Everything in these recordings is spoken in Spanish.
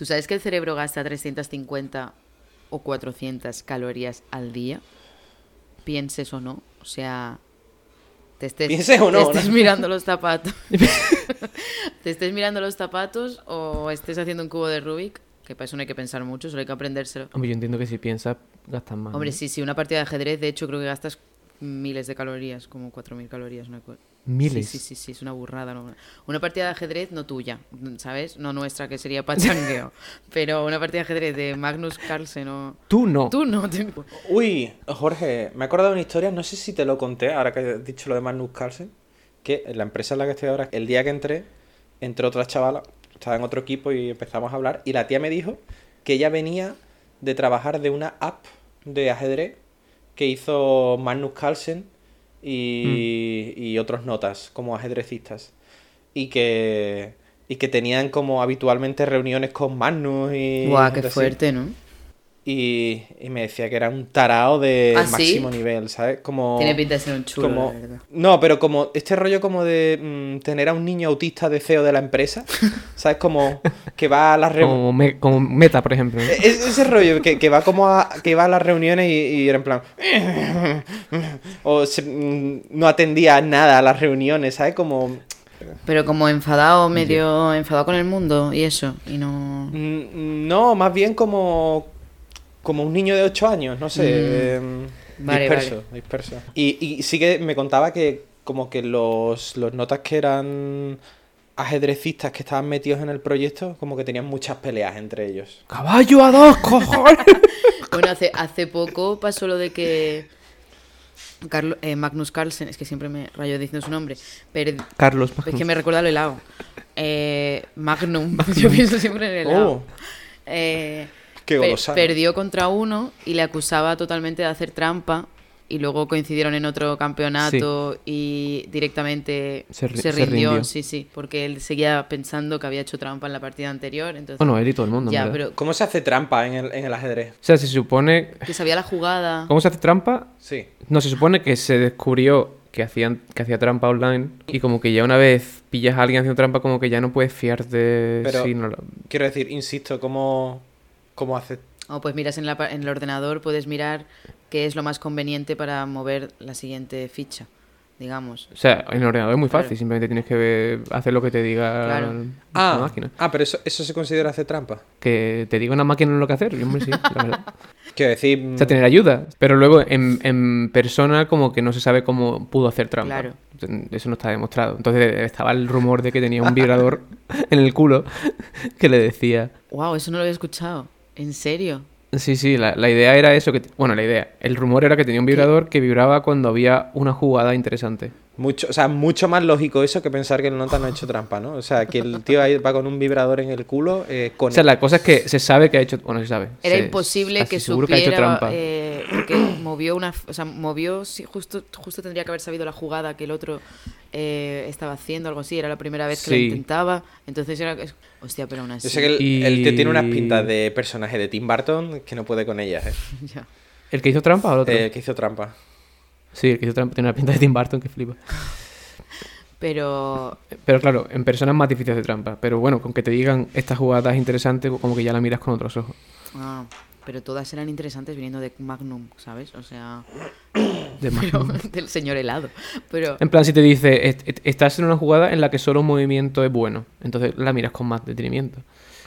¿Tú sabes que el cerebro gasta 350 o 400 calorías al día? Pienses o no. O sea, te estés, Pienses o no, te estés ¿no? mirando los zapatos. te estés mirando los zapatos o estés haciendo un cubo de Rubik, que para eso no hay que pensar mucho, solo hay que aprendérselo. Hombre, yo entiendo que si piensas, gastas más. Hombre, ¿no? sí, sí, una partida de ajedrez, de hecho, creo que gastas miles de calorías, como 4.000 calorías. Una co- Miles. Sí, sí, sí, sí, es una burrada. ¿no? Una partida de ajedrez no tuya, ¿sabes? No nuestra, que sería pachangueo. pero una partida de ajedrez de Magnus Carlsen o... Tú no. Tú no te... Uy, Jorge, me he acordado de una historia, no sé si te lo conté, ahora que has dicho lo de Magnus Carlsen, que en la empresa en la que estoy ahora, el día que entré, entró otra chavala, estaba en otro equipo y empezamos a hablar, y la tía me dijo que ella venía de trabajar de una app de ajedrez que hizo Magnus Carlsen y, y otros notas como ajedrecistas. Y que, y que tenían como habitualmente reuniones con Magnus y... Guau, qué así. fuerte, ¿no? Y, y me decía que era un tarao de ¿Ah, sí? máximo nivel, ¿sabes? Como... Tiene pinta de ser un chulo, como- la verdad. No, pero como este rollo como de mm, tener a un niño autista de CEO de la empresa, ¿sabes? Como que va a las reuniones... Como, me- como meta, por ejemplo. ¿no? ese rollo que, que va como a, que va a las reuniones y, y era en plan... o se- mm, no atendía nada a las reuniones, ¿sabes? Como... Pero como enfadado, medio enfadado con el mundo y eso. Y no... mm, No, más bien como... Como un niño de 8 años, no sé. Mm. Vale, disperso, disperso. Y, y sí que me contaba que como que los, los notas que eran ajedrecistas que estaban metidos en el proyecto, como que tenían muchas peleas entre ellos. ¡Caballo a dos, cojones! Bueno, hace, hace poco pasó lo de que Carlo- eh, Magnus Carlsen, es que siempre me rayo diciendo su nombre, pero Carlos. es que me recuerda al helado. Eh, Magnum, yo pienso siempre en el helado. Oh. Eh, Qué perdió contra uno y le acusaba totalmente de hacer trampa y luego coincidieron en otro campeonato y directamente Se se, ri- se rindió, rindió. sí, sí, porque él seguía pensando que había hecho trampa en la partida anterior, entonces Bueno, él y todo el mundo. ya, pero ¿Cómo se hace trampa en el, en el ajedrez? O sea, se supone. que sabía la jugada. ¿Cómo se hace trampa? Sí. No, se supone que se descubrió que hacían que hacía trampa online y como que ya una vez pillas a alguien haciendo trampa como que ya no puedes fiarte Pero- si no lo- Quiero decir, insisto, ¿cómo, cómo hace? O pues miras en, la, pa- en el ordenador, puedes mirar qué es lo más conveniente para mover la siguiente ficha, digamos. O sea, en el ordenador es muy fácil, Claro. simplemente tienes que ver- hacer lo que te diga Claro. la Ah, máquina. ah, pero eso, eso se considera hacer trampa. Que te diga una máquina lo que hacer, y hombre, sí, la verdad. Quiero decir, O sea, tener ayuda. Pero luego en, en persona como que no se sabe cómo pudo hacer trampa. Claro. Eso no está demostrado. Entonces estaba el rumor de que tenía un vibrador en el culo que le decía... Wow, eso no lo había escuchado. ¿En serio? Sí, sí, la, la idea era eso. que Bueno, la idea. El rumor era que tenía un vibrador que vibraba cuando había una jugada interesante. Mucho, o sea, mucho más lógico eso que pensar que el nota no ha hecho trampa, ¿no? O sea, que el tío ahí va con un vibrador en el culo, eh, con O sea, la cosa es que se sabe que ha hecho... Bueno, se sabe. Era se- imposible que seguro que ha hecho supiera, trampa. eh, porque movió una, o sea, movió, sí, justo, justo tendría que haber sabido la jugada que el otro eh, estaba haciendo, algo así, era la primera vez que lo intentaba, entonces era, hostia, pero aún así, Yo sé que el, Y- el tío tiene unas pintas de personaje de Tim Burton que no puede con ellas, ¿eh? ya. ¿El que hizo trampa o el otro? Eh, que hizo trampa. Sí, el que hizo tiene una pinta de Tim Burton que flipa. pero Pero claro, en persona es más difícil hacer trampa. Pero bueno, con que te digan esta jugada es interesante, como que ya la miras con otros ojos. ah, pero todas eran interesantes viniendo de Magnum, ¿sabes? O sea, De pero, del señor helado, pero En plan, si te dice, "Est- est- estás en una jugada en la que solo un movimiento es bueno, entonces la miras con más detenimiento.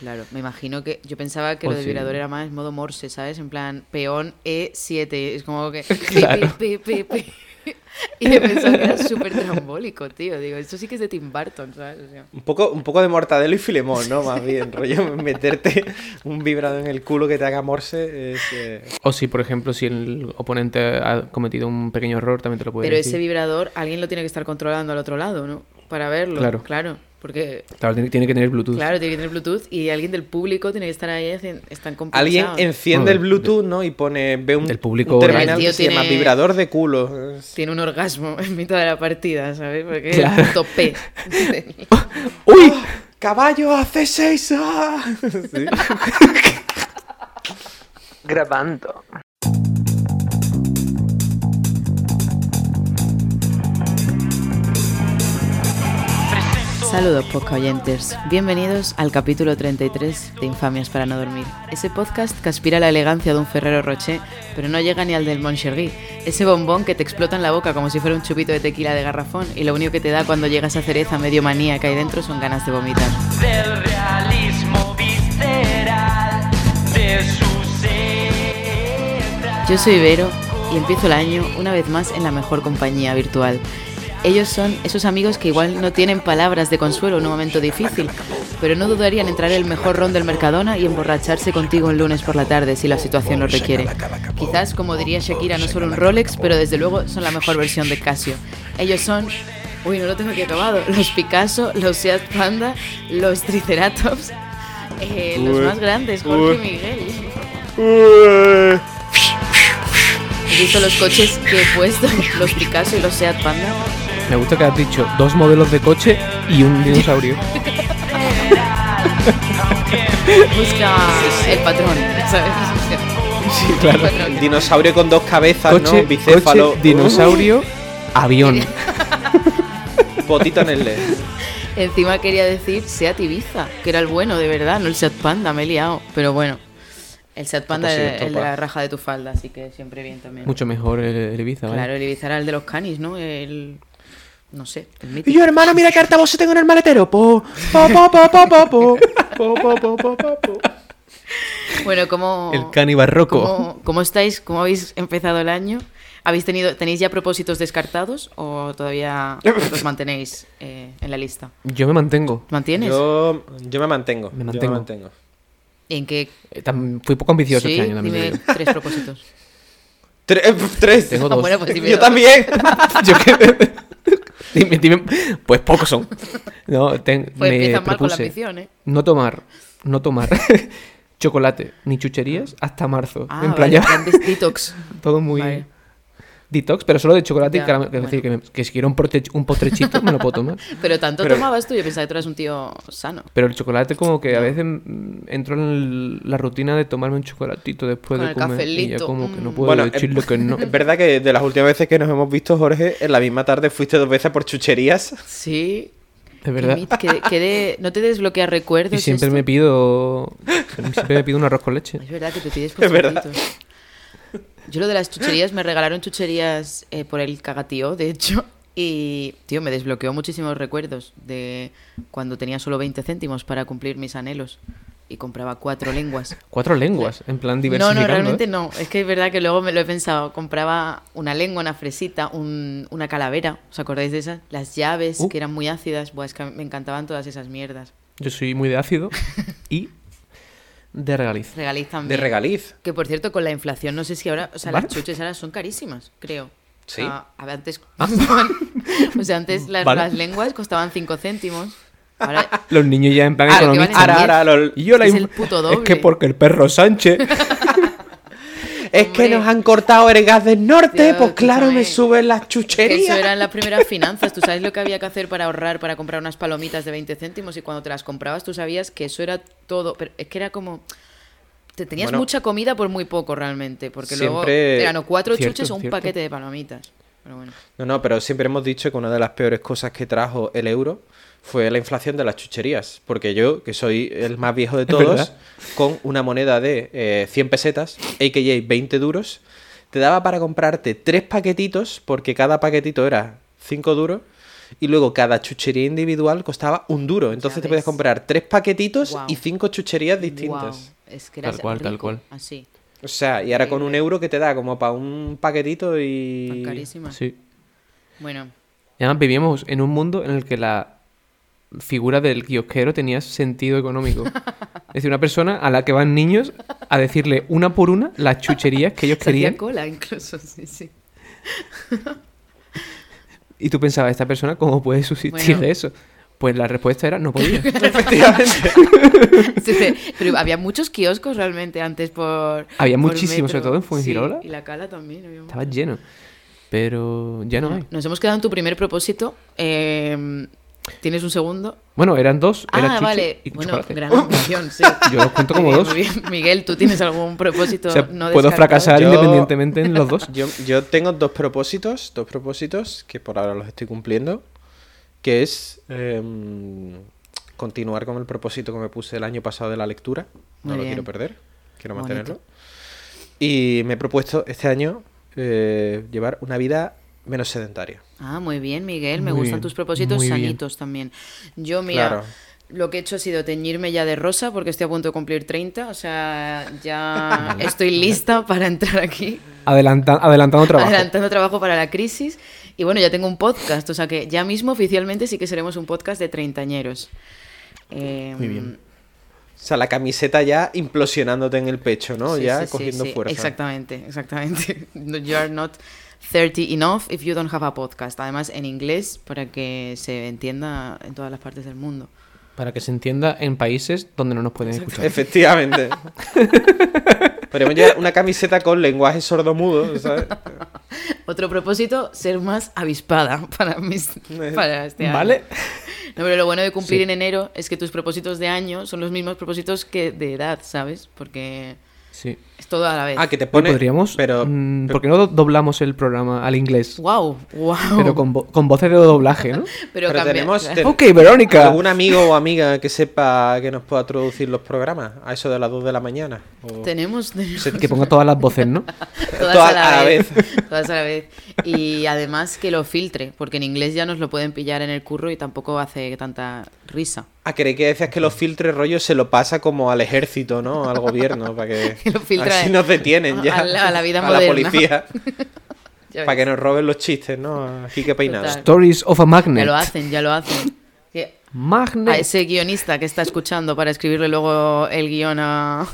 Claro, me imagino que yo pensaba que O lo de sí. vibrador era más modo Morse, ¿sabes? En plan, peón E7, es como que... Claro. pi, pi, pi, pi. Y yo pensaba que era súper trambólico, tío. Digo, esto sí que es de Tim Burton, ¿sabes? O sea, Un poco, un poco de mortadelo y filemón, ¿no? Más bien, rollo, meterte un vibrador en el culo que te haga morse es... eh, O si, por ejemplo, si el oponente ha cometido un pequeño error, también te lo puede Pero decir. ese vibrador alguien lo tiene que estar controlando al otro lado, ¿no? Para verlo. Claro. Claro, porque... Claro, tiene, tiene que tener Bluetooth. Claro, tiene que tener Bluetooth y alguien del público tiene que estar ahí, hacen- están Alguien enciende el Bluetooth, ¿no? Y pone... Ve un, del público un terminal El tío que se llama tiene- vibrador de culo. Tiene un orgasmo en mitad de la partida, ¿sabes? Porque Claro. es P. ¡Uy! ¡Caballo hace seis! ¡Ah! Sí. Grabando. Saludos, podcast oyentes. Bienvenidos al capítulo 33 de Infamias para no dormir. Ese podcast que aspira a la elegancia de un Ferrero Rocher, pero no llega ni al del Moncherry. Ese bombón que te explota en la boca como si fuera un chupito de tequila de garrafón y lo único que te da cuando llegas a cereza medio manía que hay dentro son ganas de vomitar. del realismo visceral de su ser. Yo soy Vero y empiezo el año una vez más en la mejor compañía virtual. Ellos son esos amigos que igual no tienen palabras de consuelo en un momento difícil, pero no dudarían en entrar el mejor ron del Mercadona y emborracharse contigo un lunes por la tarde si la situación lo requiere. Quizás, como diría Shakira, no solo un Rolex, pero desde luego son la mejor versión de Casio. Ellos son... Uy, no lo tengo aquí acabado. Los Picasso, los Seat Panda, los Triceratops, eh, los más grandes, Jorge y Miguel. ¿Has visto los coches que he puesto? Los Picasso y los Seat Panda. Me gusta que has dicho dos modelos de coche y un dinosaurio. Busca el patrón, ¿sabes? Sí, claro. Patrón. Dinosaurio con dos cabezas, Coche, ¿no? Bicéfalo. coche, dinosaurio, avión. Potito en el LED. Encima quería decir Seat Ibiza, que era el bueno, de verdad, no el Seat Panda, me he liado. Pero bueno, el Seat Panda Pues es el de la raja de tu falda, así que siempre bien también. Mucho mejor el, el Ibiza, ¿vale? Claro, el Ibiza era el de los canis, ¿no? El... No sé, el Y yo, hermano, mira qué altavoz tengo en el maletero. Po, po, po, po, po, po, po. Po, po, po, po. Bueno, ¿cómo, El cani barroco. ¿cómo, cómo estáis? ¿Cómo habéis empezado el año? ¿Habéis tenido, ¿Tenéis ya propósitos descartados o todavía los mantenéis eh, en la lista? Yo me mantengo. ¿Mantienes? Yo, yo me mantengo. Me yo mantengo. mantengo. ¿En qué? Eh, tam- Fui poco ambicioso sí, este año también. dime tres propósitos. Tre- eh, tres. Tengo dos. bueno, pues dime Yo dos. también. Yo que- dime, dime. Pues pocos son. No, ten- Pues me mal con la ambición, ¿eh? no tomar, no tomar chocolate ni chucherías hasta marzo. Ah, en plan vale, detox. todo muy Vale. Detox, pero solo de chocolate Ya, y caramelo. Es decir, que, me- que si quiero un, porte- un postrechito me lo puedo tomar. Pero tanto Pero- tomabas tú, yo pensaba que tú eras un tío sano. Pero el chocolate como que a veces entro en la rutina de tomarme un chocolatito después Con de el comer y ya cafelito, como que no mm. puedo Bueno, decirle que no. Es verdad que de las últimas veces que nos hemos visto, Jorge, en la misma tarde fuiste dos veces por chucherías. Sí. De verdad. Que de- no te desbloquea recuerdos. Y siempre esto? me pido siempre me pido un arroz con leche. Es verdad que te pides Es verdad. postrecitos. Yo lo de las chucherías, me regalaron chucherías eh, por el cagatío, de hecho. Y, tío, me desbloqueó muchísimos recuerdos de cuando tenía solo 20 céntimos para cumplir mis anhelos. Y compraba cuatro lenguas. Cuatro lenguas, en plan No, diversificando. no, realmente ¿eh? no. Es que es verdad que luego me lo he pensado. Compraba una lengua, una fresita, un- una calavera. ¿Os acordáis de esas? Las llaves, Uh. que eran muy ácidas. Buah, es que me encantaban todas esas mierdas. Yo soy muy de ácido y de regaliz. Regaliz De también. regaliz. Que por cierto, con la inflación, no sé si ahora. O sea, Vale. las chuches ahora son carísimas, creo. Sí. O sea, a ver, antes costaban- o sea, antes las, Vale. las lenguas costaban 5 céntimos. Ahora Los niños ya en plan Ah, vale Ahora, ahora, lo- Y yo la Es el puto Es que porque el perro Sánchez Es que nos han cortado el gas del norte, pues claro, me suben las que chucherías. eso eran las primeras finanzas. Tú sabes lo que había que hacer para ahorrar, para comprar unas palomitas de 20 céntimos y cuando te las comprabas tú sabías que eso era todo. Pero es que era como... Te tenías Bueno. mucha comida por muy poco realmente, porque luego eran o cuatro Cierto, chuches o un cierto. paquete de palomitas. Pero bueno. No, no, pero siempre hemos dicho que una de las peores cosas que trajo el euro fue la inflación de las chucherías. Porque yo, que soy el más viejo de todos, con una moneda de eh, 100 pesetas, a.k.a. 20 duros, te daba para comprarte tres paquetitos, porque cada paquetito era 5 duros, y luego cada chuchería individual costaba un duro. Entonces te podías comprar tres paquetitos y cinco chucherías distintas. Es que Tal cual, tal cual. Así. O sea, y ahora con un euro que te da como para un paquetito y... Tan carísimas. Sí. Bueno, Y además vivíamos en un mundo en el que la figura del kiosquero tenía sentido económico. Es decir, una persona a la que van niños a decirle una por una las chucherías que ellos querían. cola incluso, sí, sí. Y tú pensabas, ¿esta persona cómo puede subsistir Bueno. de eso? Pues la respuesta era no podía. Efectivamente. Sí, sí. Pero había muchos kioscos realmente antes por. Había muchísimos, sobre todo en Fuengirola. Sí, y la cala también. había Estaba lleno. Pero ya no hay. Nos hemos quedado en tu primer propósito. Eh, ¿Tienes un segundo? Bueno, eran dos. Era ah, chuche vale. y Bueno, chocolate. gran ambición, sí. Yo los cuento como dos. muy bien. Miguel, ¿tú tienes algún propósito O sea, no puedo fracasar Yo- independientemente en los dos. Yo, yo tengo dos propósitos, dos propósitos que por ahora los estoy cumpliendo. que es em, continuar con el propósito que me puse el año pasado de la lectura. No Muy lo bien. quiero perder, quiero Bonito. mantenerlo. Y me he propuesto este año eh, llevar una vida menos sedentaria. Ah, muy bien, Miguel. Me Muy gustan bien, tus propósitos muy bien. sanitos también. Yo, mira, Claro. lo que he hecho ha sido teñirme ya de rosa porque estoy a punto de cumplir 30. O sea, ya estoy lista para entrar aquí. Adelanta- adelantando trabajo. Adelantando trabajo para la crisis. Y bueno, ya tengo un podcast. O sea que ya mismo oficialmente sí que seremos un podcast de treintañeros. Eh, Muy bien. O sea, la camiseta ya implosionándote en el pecho, ¿no? sí, ya sí, cogiendo sí, fuerza. Exactamente, exactamente. You are not 30 enough if you don't have a podcast. Además, en inglés, para que se entienda en todas las partes del mundo. Para que se entienda en países donde no nos pueden escuchar. Efectivamente. Podríamos llevar una camiseta con lenguaje sordomudo, ¿sabes? Otro propósito, ser más avispada para, mis, para este año. ¿Vale? No, pero lo bueno de cumplir Sí. en enero es que tus propósitos de año son los mismos propósitos que de edad, ¿sabes? Porque Sí. Es todo a la vez. Ah, que te pone... podríamos. Pero, mm, pero- ¿Por qué no do- doblamos el programa al inglés? ¡Wow! ¡Wow! Pero con, vo- con voces de doblaje, ¿no? Pero pero tenemos... ten- Ok, Verónica. ¿Algún amigo o amiga que sepa que nos pueda traducir los programas? A eso de las 2 de la mañana. O- Tenemos, tenemos Que ponga todas las voces, ¿no? todas Todas a la, a la vez. Todas a la vez. Y además que lo filtre, porque en inglés ya nos lo pueden pillar en el curro y tampoco hace tanta risa. Ah, creí que decías que los filtres rollo se lo pasa como al ejército, ¿no? Al gobierno, para que... Que lo filtra Así nos detienen ya. a la- a la vida A la moderna. policía. Ya para que nos roben los chistes, ¿no? Aquí que peinado. Total. Stories of a Ya Magnet. lo hacen, ya lo hacen. Que Magnet. a ese guionista que está escuchando para escribirle luego el guion a...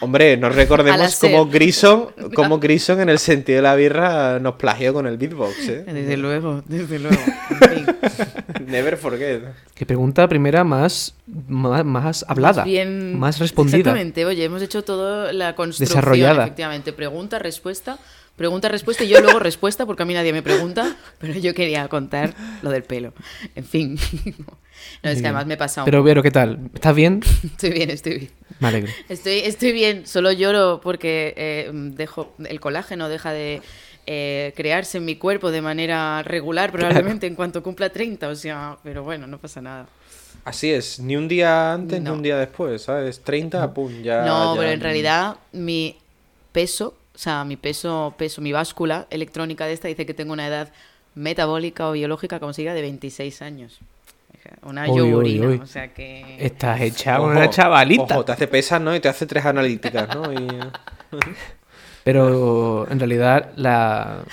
Hombre, no A la recordemos cómo Grison, cómo Grison en el sentido de la birra nos plagió con el beatbox, ¿eh? Desde luego, desde luego. Never forget. Que pregunta primera más, más, más hablada. Más bien- Más respondida. Exactamente, oye, hemos hecho toda la construcción, Desarrollada. efectivamente. Pregunta, respuesta, pregunta, respuesta y yo luego respuesta porque a mí nadie me pregunta, pero yo quería contar lo del pelo. En fin. No, es que además me he pasado. un Pero, Vero, ¿qué tal? ¿Estás bien? Estoy bien, estoy bien. Me alegro. Estoy, estoy bien, solo lloro porque eh, dejo, el colágeno deja de eh, crearse en mi cuerpo de manera regular probablemente en cuanto cumpla 30, o sea, pero bueno, no pasa nada. Así es, ni un día antes No. ni un día después, ¿sabes? 30, pum, ya. no, ya- pero en realidad mi peso, o sea, mi peso, peso, mi báscula electrónica de esta dice que tengo una edad metabólica o biológica, como se diga, de 26 años. Una Uy, uy, yogurina, uy. o sea que... Estás hecha Ojo, una chavalita. Ojo, te hace pesas, ¿no? Y te hace tres analíticas, ¿no? Y... Pero en realidad la,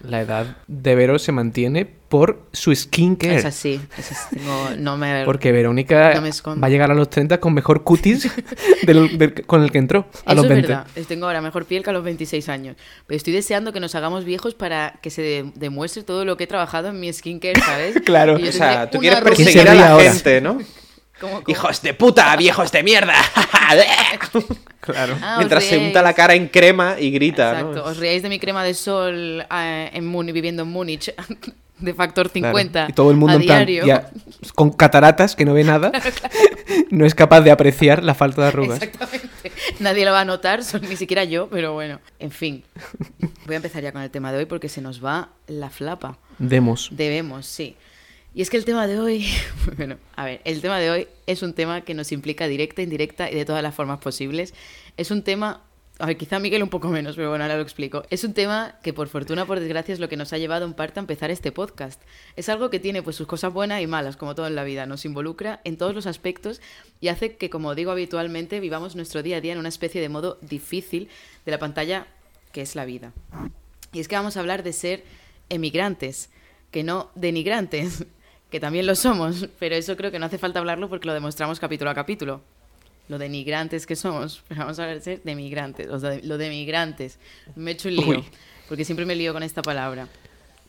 la edad de Vero se mantiene por su skincare. Es así, es así, tengo- no me... Porque Verónica No me va a llegar a los 30 con mejor cutis del- del- con el que entró a Eso los es 20. verdad. Es- Tengo ahora mejor piel que a los 26 años. Pero estoy deseando que nos hagamos viejos para que se de- demuestre todo lo que he trabajado en mi skincare, ¿sabes? Claro. O sea, tú quieres rubia- ¿Quién se perseguir a la ahora? gente, ¿no? ¿Cómo, cómo? ¡Hijos de puta! ¡Viejos de mierda! Claro. Ah, Mientras se unta la cara en crema y grita, Exacto. ¿no? Os riáis de mi crema de sol eh, en Múnich, viviendo en Múnich, de factor Claro. 50 Y todo el mundo a en plan, diario. ya, con cataratas que no ve nada, no es capaz de apreciar la falta de arrugas. Exactamente. Nadie lo va a notar, ni siquiera yo, pero bueno. En fin. Voy a empezar ya con el tema de hoy porque se nos va la flapa. Demos. Debemos, sí. Y es que el tema de hoy, bueno, a ver, el tema de hoy es un tema que nos implica directa, indirecta y de todas las formas posibles. Es un tema, a ver, quizá Miguel un poco menos, pero bueno, ahora lo explico. Es un tema que por fortuna, por desgracia, es lo que nos ha llevado en parte a empezar este podcast. Es algo que tiene pues sus cosas buenas y malas, como todo en la vida. Nos involucra en todos los aspectos y hace que, como digo habitualmente, vivamos nuestro día a día en una especie de modo difícil de la pantalla que es la vida. Y es que vamos a hablar de ser emigrantes, que no denigrantes, que también lo somos, pero eso creo que no hace falta hablarlo porque lo demostramos capítulo a capítulo. Lo denigrantes que somos, pero vamos a de ser de migrantes, o sea, de- lo de migrantes. Me he hecho un lío, Uy. porque siempre me lío con esta palabra,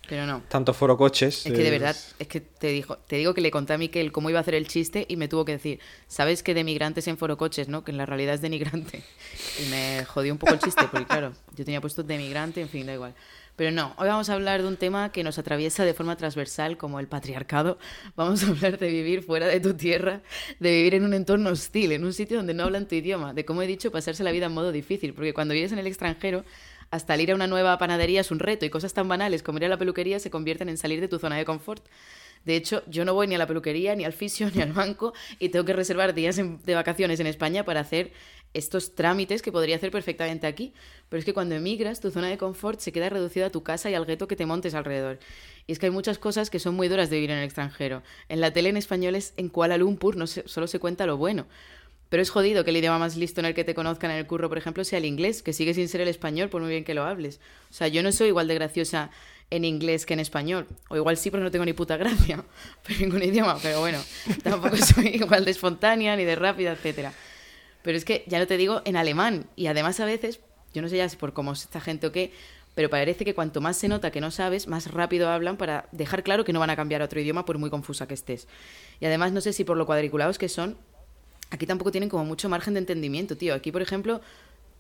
pero no. Tanto foro coches. Es que de verdad, es que te dijo, te digo que le conté a Miquel cómo iba a hacer el chiste y me tuvo que decir, ¿sabes que de migrantes en forocoches, no? Que en la realidad es denigrante. Y me jodió un poco el chiste, porque claro, yo tenía puesto de migrante, en fin, da igual. Pero no, hoy vamos a hablar de un tema que nos atraviesa de forma transversal, como el patriarcado. Vamos a hablar de vivir fuera de tu tierra, de vivir en un entorno hostil, en un sitio donde no hablan tu idioma, de como he dicho, pasarse la vida en modo difícil, porque cuando vives en el extranjero, hasta ir a una nueva panadería es un reto y cosas tan banales como ir a la peluquería se convierten en salir de tu zona de confort. De hecho, yo no voy ni a la peluquería, ni al fisio, ni al banco y tengo que reservar días de vacaciones en España para hacer estos trámites que podría hacer perfectamente aquí. Pero es que cuando emigras, tu zona de confort se queda reducida a tu casa y al gueto que te montes alrededor. Y es que hay muchas cosas que son muy duras de vivir en el extranjero. En la tele en español es en Kuala Lumpur, no solo se cuenta lo bueno. Pero es jodido que el idioma más listo en el que te conozcan en el curro, por ejemplo, sea el inglés, que sigue sin ser el español, por muy bien que lo hables. O sea, yo no soy igual de graciosa en inglés que en español. O igual sí, pero no tengo ni puta gracia. Pero ningún idioma. Pero bueno, tampoco soy igual de espontánea ni de rápida, etcétera. Pero es que ya no te digo en alemán. Y además a veces, yo no sé ya si por cómo es esta gente o qué, pero parece que cuanto más se nota que no sabes, más rápido hablan para dejar claro que no van a cambiar a otro idioma por muy confusa que estés. Y además no sé si por lo cuadriculados que son, aquí tampoco tienen como mucho margen de entendimiento, tío. Aquí, por ejemplo,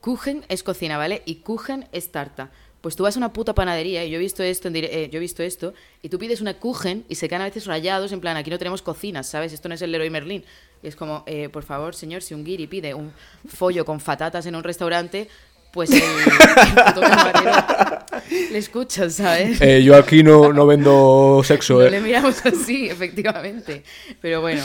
Kuchen es cocina, ¿vale? Y Kuchen es tarta. Pues tú vas a una puta panadería y yo he visto esto, eh, yo he visto esto, y tú pides una Kuchen y se quedan a veces rayados, en plan, aquí no tenemos cocinas, ¿sabes? Esto no es el Leroy Merlin. Y es como, eh, por favor, señor, si un guiri pide un follo con fatatas en un restaurante, pues el, el puto camarero le escuchas, ¿sabes? Eh, yo aquí no, no vendo sexo, No eh. le miramos así, efectivamente. Pero bueno,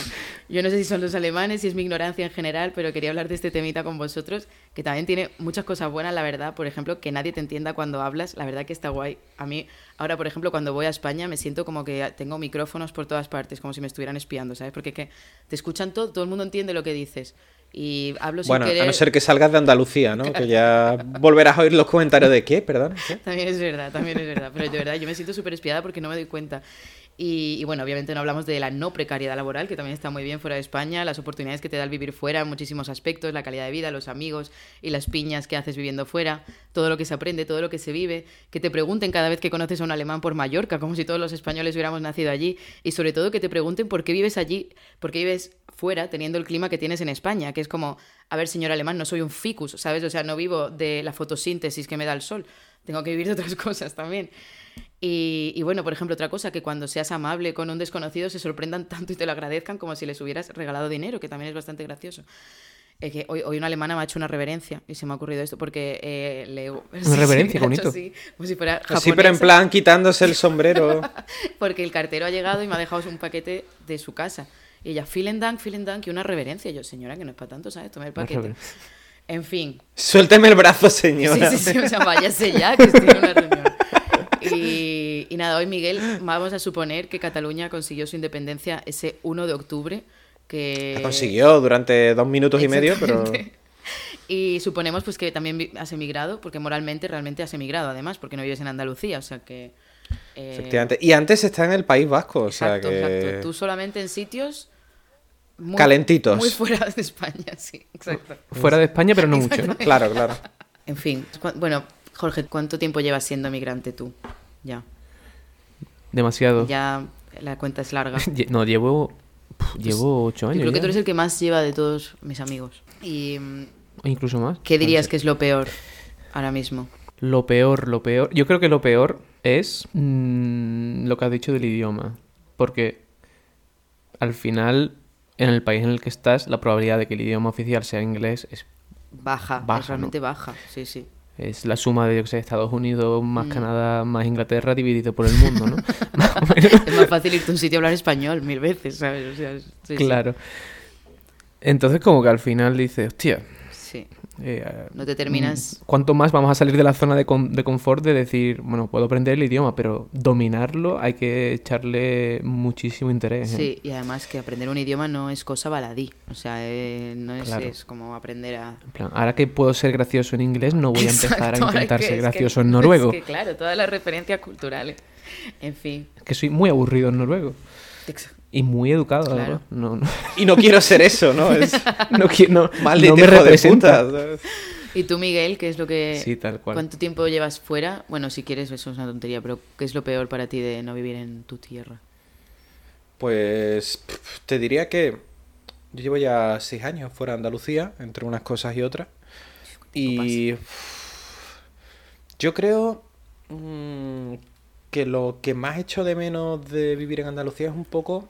yo no sé si son los alemanes, si es mi ignorancia en general, pero quería hablar de este temita con vosotros, que también tiene muchas cosas buenas, la verdad. Por ejemplo, que nadie te entienda cuando hablas, la verdad que está guay. A mí, ahora, por ejemplo, cuando voy a España, me siento como que tengo micrófonos por todas partes, como si me estuvieran espiando, ¿sabes? Porque que te escuchan todo, todo el mundo entiende lo que dices. Y hablo sin Bueno, querer. a no ser que salgas de Andalucía, ¿no? Que ya volverás a oír los comentarios de qué, perdón. ¿Qué? También es verdad, también es verdad. Pero de verdad, yo me siento súper espiada porque no me doy cuenta. Y, bueno, obviamente no hablamos de la no precariedad laboral, que también está muy bien fuera de España, las oportunidades que te da el vivir fuera en muchísimos aspectos, la calidad de vida, los amigos y las piñas que haces viviendo fuera, todo lo que se aprende, todo lo que se vive, que te pregunten cada vez que conoces a un alemán por Mallorca, como si todos los españoles hubiéramos nacido allí, y sobre todo que te pregunten por qué vives allí, por qué vives fuera teniendo el clima que tienes en España, que es como, a ver, señor alemán, no soy un ficus, ¿sabes? O sea, no vivo de la fotosíntesis que me da el sol, tengo que vivir de otras cosas también. Y, y bueno, por ejemplo, otra cosa, que cuando seas amable con un desconocido se sorprendan tanto y te lo agradezcan como si les hubieras regalado dinero, que también es bastante gracioso. Es que hoy, hoy una alemana me ha hecho una reverencia y se me ha ocurrido esto porque eh, le... Una reverencia, bonito. Así, como si fuera Así, pero en japonesa, plan quitándose el sombrero. Porque el cartero ha llegado y me ha dejado un paquete de su casa. Y ella, vielen dank, vielen dank, y una reverencia. Y yo, señora, que no es para tanto, ¿sabes? Tome el paquete. En fin, Suélteme el brazo, Sí, señora. sí, sí, o sea, váyase ya, que estoy en una reunión. Y, y nada, hoy Miguel, vamos a suponer que Cataluña consiguió su independencia ese 1 de octubre. Que... La consiguió durante dos minutos y medio, pero. Y suponemos pues que también vi- has emigrado, porque moralmente realmente has emigrado además, porque no vives en Andalucía, o sea que... eh, Efectivamente. Y antes está en el País Vasco, o sea que. exacto. Tú solamente en sitios... muy- Calentitos. Muy fuera de España, sí, exacto. Fuera de España, pero no mucho, ¿no? Claro, claro. En fin, bueno, Jorge, ¿cuánto tiempo llevas siendo migrante tú? Ya. Demasiado. Ya la cuenta es larga. No, llevo. pf, llevo ocho Yo años. creo que ya. tú eres el que más lleva de todos mis amigos. ¿Y mm, O incluso más. qué dirías que es lo peor ahora mismo? Lo peor, lo peor. Yo creo que lo peor es mm, lo que has dicho del idioma. Porque al final, en el país en el que estás, la probabilidad de que el idioma oficial sea inglés es, Baja, Baja, es realmente baja, sí, sí. Es la suma de yo que sé, Estados Unidos más Mm. Canadá más Inglaterra dividido por el mundo, ¿no? Es más fácil irte a un sitio a hablar español mil veces, ¿sabes? O sea, sí, sí. Claro. Entonces, como que al final dices, hostia. Eh, No te terminas- mm, ¿Cuánto más vamos a salir de la zona de, con- de confort de decir, bueno, puedo aprender el idioma, pero dominarlo hay que echarle muchísimo interés? ¿eh? Sí, y además que aprender un idioma no es cosa baladí. O sea, eh, no es, Claro. es como aprender a... En plan, ahora que puedo ser gracioso en inglés, no voy a empezar Exacto, a es intentar que- ser es que- gracioso en es noruego. que, claro, todas las referencias culturales. En fin. Que soy muy aburrido en noruego. Ex- Y muy educado, Claro. además. No, no, Y no quiero ser eso, ¿no? Es no, no, maldito no me de representa. puta. ¿sabes? ¿Y tú, Miguel, qué es lo que... Sí, tal cual. ¿Cuánto tiempo llevas fuera? Bueno, si quieres, eso es una tontería, pero ¿qué es lo peor para ti de no vivir en tu tierra? Pues te diría que yo llevo ya seis años fuera de Andalucía, entre unas cosas y otras. Y yo creo mm, que lo que más echo de menos de vivir en Andalucía es un poco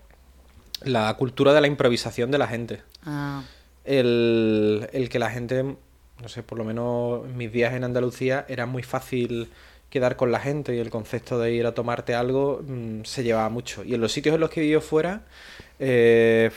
la cultura de la improvisación de la gente. Ah, El, el que la gente, no sé, por lo menos en mis días en Andalucía era muy fácil quedar con la gente y el concepto de ir a tomarte algo mm, se llevaba mucho. Y en los sitios en los que vivo fuera, eh,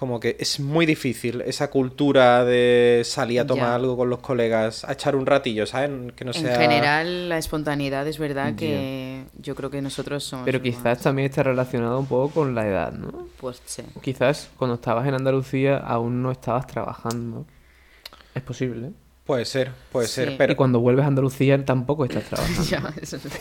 como que es muy difícil esa cultura de salir a tomar Ya. algo con los colegas, a echar un ratillo, ¿sabes? Que no En sea... general, la espontaneidad es verdad que yo creo que nosotros somos. Pero más- quizás también está relacionado un poco con la edad, ¿no? Pues sí. Quizás cuando estabas en Andalucía aún no estabas trabajando. Es posible. ¿eh? Puede ser, puede Sí. ser, pero... Y cuando vuelves a Andalucía tampoco estás trabajando. Ya, eso es verdad.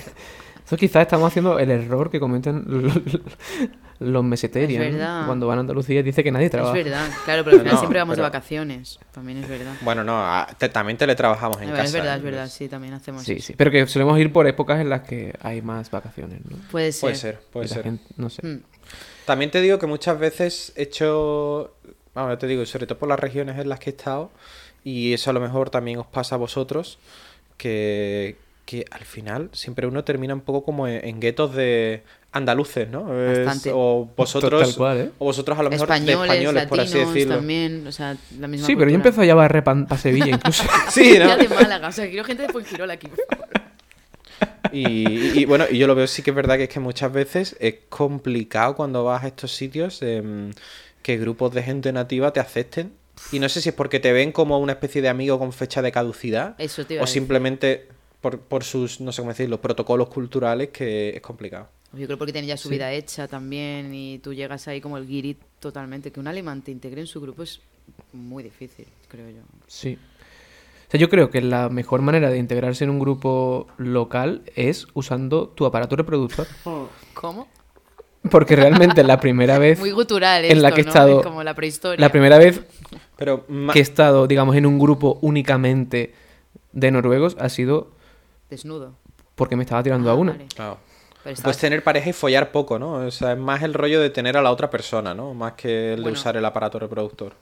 Entonces quizás estamos haciendo el error que cometen los meseterios. Es ¿no? verdad. Cuando van a Andalucía dice que nadie Es trabaja. verdad, claro, pero al final No, siempre vamos pero- de vacaciones. También es verdad. Bueno, no, a- te- también teletrabajamos en A ver, casa. es verdad, es ¿eh? verdad, sí, también hacemos Sí, eso. sí. Pero que solemos ir por épocas en las que hay más vacaciones, ¿no? Puede ser. Puede ser, puede Y ser. gente- no sé. Mm. También te digo que muchas veces he hecho, ya te digo, sobre todo por las regiones en las que he estado, y eso a lo mejor también os pasa a vosotros, que, que al final siempre uno termina un poco como en, en guetos de andaluces, ¿no? Es- Bastante. o vosotros, Tal cual, ¿eh? o vosotros a lo mejor de Españoles, españoles, por así latinos decirlo. también, o sea, la misma Sí, pero yo empiezo ya a barrer para Sevilla incluso. Sí, ¿no? Ya de Málaga, o sea, quiero gente de Fuengirola aquí, por favor. Y, y- y, bueno, y yo lo veo sí que es verdad que es que muchas veces es complicado cuando vas a estos sitios em, que grupos de gente nativa te acepten. Y no sé si es porque te ven como una especie de amigo con fecha de caducidad Eso te iba a o decir. Por, por sus, no sé cómo decir, los protocolos culturales que es complicado. Yo creo porque tiene ya su Sí. vida hecha también y tú llegas ahí como el guiri totalmente. Que un alemán te integre en su grupo es muy difícil, creo yo. Sí. O sea, yo creo que la mejor manera de integrarse en un grupo local es usando tu aparato reproductor. ¿Cómo? Porque realmente la primera vez Muy gutural en la que he ¿no? estado- Es como la prehistoria. la primera vez Pero que he estado, digamos, en un grupo únicamente de noruegos ha sido Desnudo. porque me estaba tirando Ah, a uno. vale. claro. Puedes tener pareja y follar poco, ¿no? O sea, es más el rollo de tener a la otra persona, ¿no? Más que el de Bueno. usar el aparato reproductor.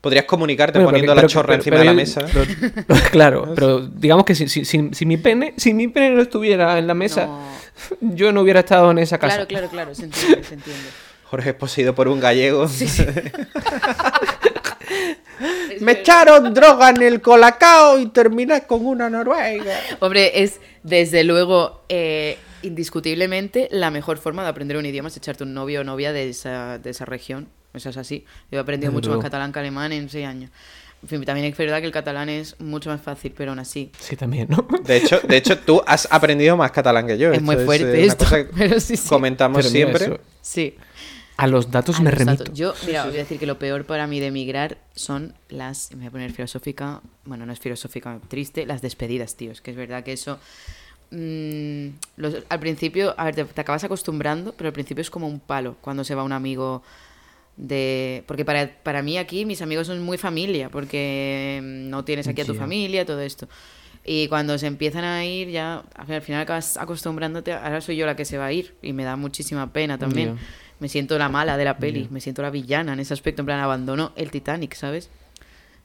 Podrías comunicarte Bueno, poniendo pero- la pero- chorra pero- encima pero de la mesa. pero- claro, pero digamos que si, si, si- si mi pene, si mi pene no estuviera en la mesa, No. yo no hubiera estado en esa casa. Claro, claro, claro, se entiende, se entiende. Jorge es poseído por un gallego. Es Me verdad. echaron droga en el colacao y terminé con una noruega. Hombre, es desde luego eh, indiscutiblemente la mejor forma de aprender un idioma es echarte un novio o novia de esa, de esa región. Eso es así. Yo he aprendido Desde mucho luego. más catalán que alemán en seis años. En fin, también es verdad que el catalán es mucho más fácil, pero aún así. Sí, también, ¿no? De hecho, de hecho, tú has aprendido más catalán que yo. Es muy Esto fuerte eh, una esto, cosa que pero sí, sí. Comentamos Pero siempre. eso- Sí. A los datos A me los remito. datos. Yo, mira, os voy a decir que lo peor para mí de emigrar son las, me voy a poner filosófica, bueno, no es filosófica, triste, las despedidas, tío. Es que es verdad que eso, mm, los- al principio, a ver, te, te acabas acostumbrando, pero al principio es como un palo cuando se va un amigo de... Porque para, para mí aquí mis amigos son muy familia, porque mm, no tienes aquí a tu familia, todo esto. Y cuando se empiezan a ir, ya al final acabas acostumbrándote. Ahora soy yo la que se va a ir y me da muchísima pena también. Ya. Me siento la mala de la peli, me siento la villana en ese aspecto. En plan, abandono el Titanic, ¿sabes?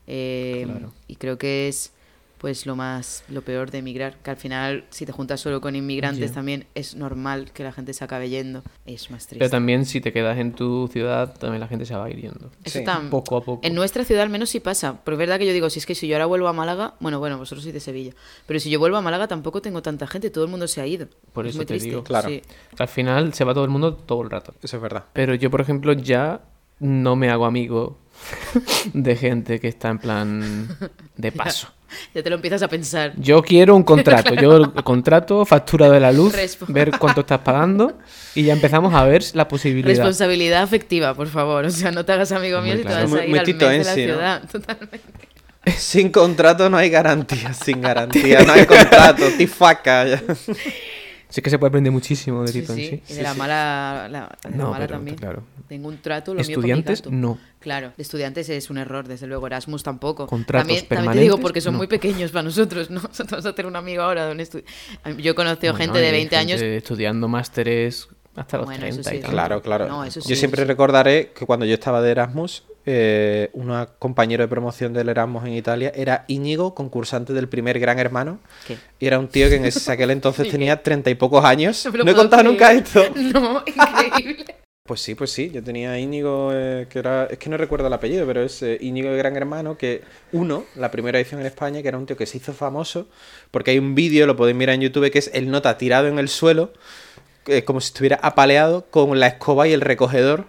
Eh, Claro. Y creo que es pues lo más lo peor de emigrar que al final si te juntas solo con inmigrantes también es normal que la gente se acabe yendo es más triste Pero también si te quedas en tu ciudad, también la gente se va a ir yendo. eso Sí, Poco a poco. en nuestra ciudad al menos sí pasa pero es verdad que yo digo si es que si yo ahora vuelvo a Málaga bueno bueno vosotros sois de Sevilla pero si yo vuelvo a Málaga tampoco tengo tanta gente todo el mundo se ha ido Por es eso muy te triste digo. Claro. sí. Al final se va todo el mundo todo el rato. Eso es verdad. Pero yo, por ejemplo, ya no me hago amigo de gente que está en plan de paso. ya te lo empiezas a pensar Yo quiero un contrato. Yo el contrato, factura de la luz, Respo- ver cuánto estás pagando y ya empezamos a ver la posibilidad. responsabilidad afectiva por favor o sea no te hagas amigo mío si te claro. vas Muy- a ir muy al Tito mes de la ¿no? ciudad totalmente Sin contrato no hay garantía. Sin garantía no hay contrato. Tifaca. Sí que se puede aprender muchísimo de Sí, Tito en sí, sí. y de la mala, la, de la No, mala pero, también. claro. Tengo un trato, lo mío Estudiantes, gato. no. Claro, de estudiantes es un error, desde luego. Erasmus tampoco. Contratos también, también te digo porque son no. muy pequeños para nosotros, ¿no? Nosotros a tener un amigo ahora de un Yo he conocido Bueno, gente de hay 20 años. Estudiando másteres hasta los Bueno, eso 30 y sí, tal. Claro, claro. No, sí, yo siempre sí. recordaré que cuando yo estaba de Erasmus, eh, un compañero de promoción del Erasmus en Italia era Íñigo, concursante del primer Gran Hermano. ¿Qué? Y era un tío que en ese, aquel entonces tenía treinta y pocos años. No No, he contado nunca esto. No, increíble. Pues sí, pues sí. Yo tenía Íñigo, eh, que era. Es que no recuerdo el apellido, pero es eh, Íñigo de Gran Hermano, que uno, la primera edición en España, que era un tío que se hizo famoso, porque hay un vídeo, lo podéis mirar en YouTube, que es el nota tirado en el suelo, eh, como si estuviera apaleado, con la escoba y el recogedor,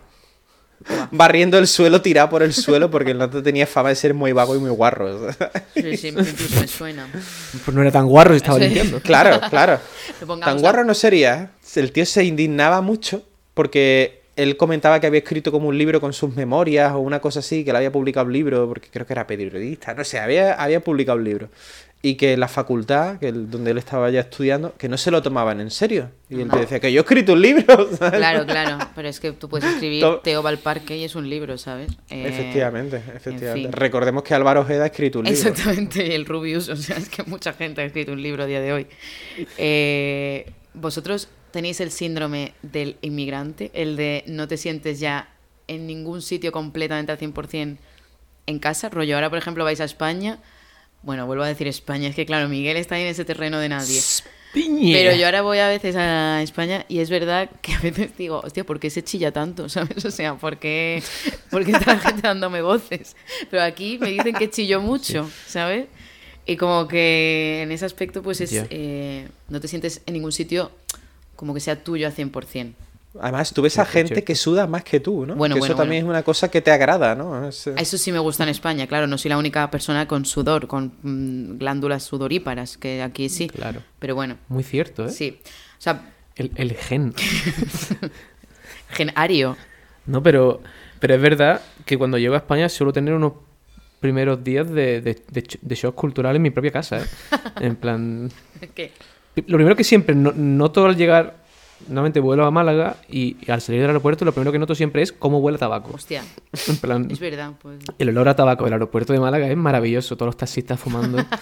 barriendo el suelo, tirado por el suelo, porque el nota tenía fama de ser muy vago y muy guarro. Sí, sí, incluso me suena. Pues no era tan guarro estaba Sí. limpiando. claro, claro. Tan guarro no sería. ¿eh? El tío se indignaba mucho porque él comentaba que había escrito como un libro con sus memorias o una cosa así, que le había publicado un libro, porque creo que era periodista, no sé, había, había publicado un libro. Y que la facultad, que el- donde él estaba ya estudiando, que no se lo tomaban en serio. Y él te decía que yo he escrito un libro. ¿sabes? Claro, claro, pero es que tú puedes escribir Teo va al parque y es un libro, ¿sabes? Eh, Efectivamente, efectivamente. fin. Recordemos que Álvaro Ojeda ha escrito un libro. Exactamente, y el Rubius, o sea, es que mucha gente ha escrito un libro a día de hoy. Eh, Vosotros tenéis el síndrome del inmigrante, el de no te sientes ya en ningún sitio completamente al 100% en casa, rollo, ahora por ejemplo vais a España, bueno, vuelvo a decir España, es que claro, Miguel está ahí en ese terreno de nadie. Pero yo ahora voy a veces a España y es verdad que a veces digo, hostia, ¿por qué se chilla tanto? ¿Sabes? O sea, ¿por qué, por qué está la gente dándome voces? Pero aquí me dicen que chillo mucho, ¿sabes? Y como que en ese aspecto, pues es. Ya. eh, no te sientes en ningún sitio como que sea tuyo al 100%. Además, tú ves a gente que suda más que tú, ¿no? Bueno, que bueno, eso también bueno. es una cosa que te agrada, ¿no? Es, eh, Eso sí me gusta en España, claro, no soy la única persona con sudor, con mm, glándulas sudoríparas, que aquí sí. Claro. Pero bueno, Muy cierto, ¿eh? sí. O sea, El, el gen. genario. No, pero, pero es verdad que cuando llego a España suelo tener unos primeros días de, de, de, de shock cultural en mi propia casa, ¿eh? En plan... ¿Qué? Lo primero que siempre no- noto al llegar, normalmente vuelo a Málaga y, y al salir del aeropuerto lo primero que noto siempre es cómo huele a tabaco. Hostia, En plan, es verdad, pues. el olor a tabaco del aeropuerto de Málaga es maravilloso, todos los taxistas fumando.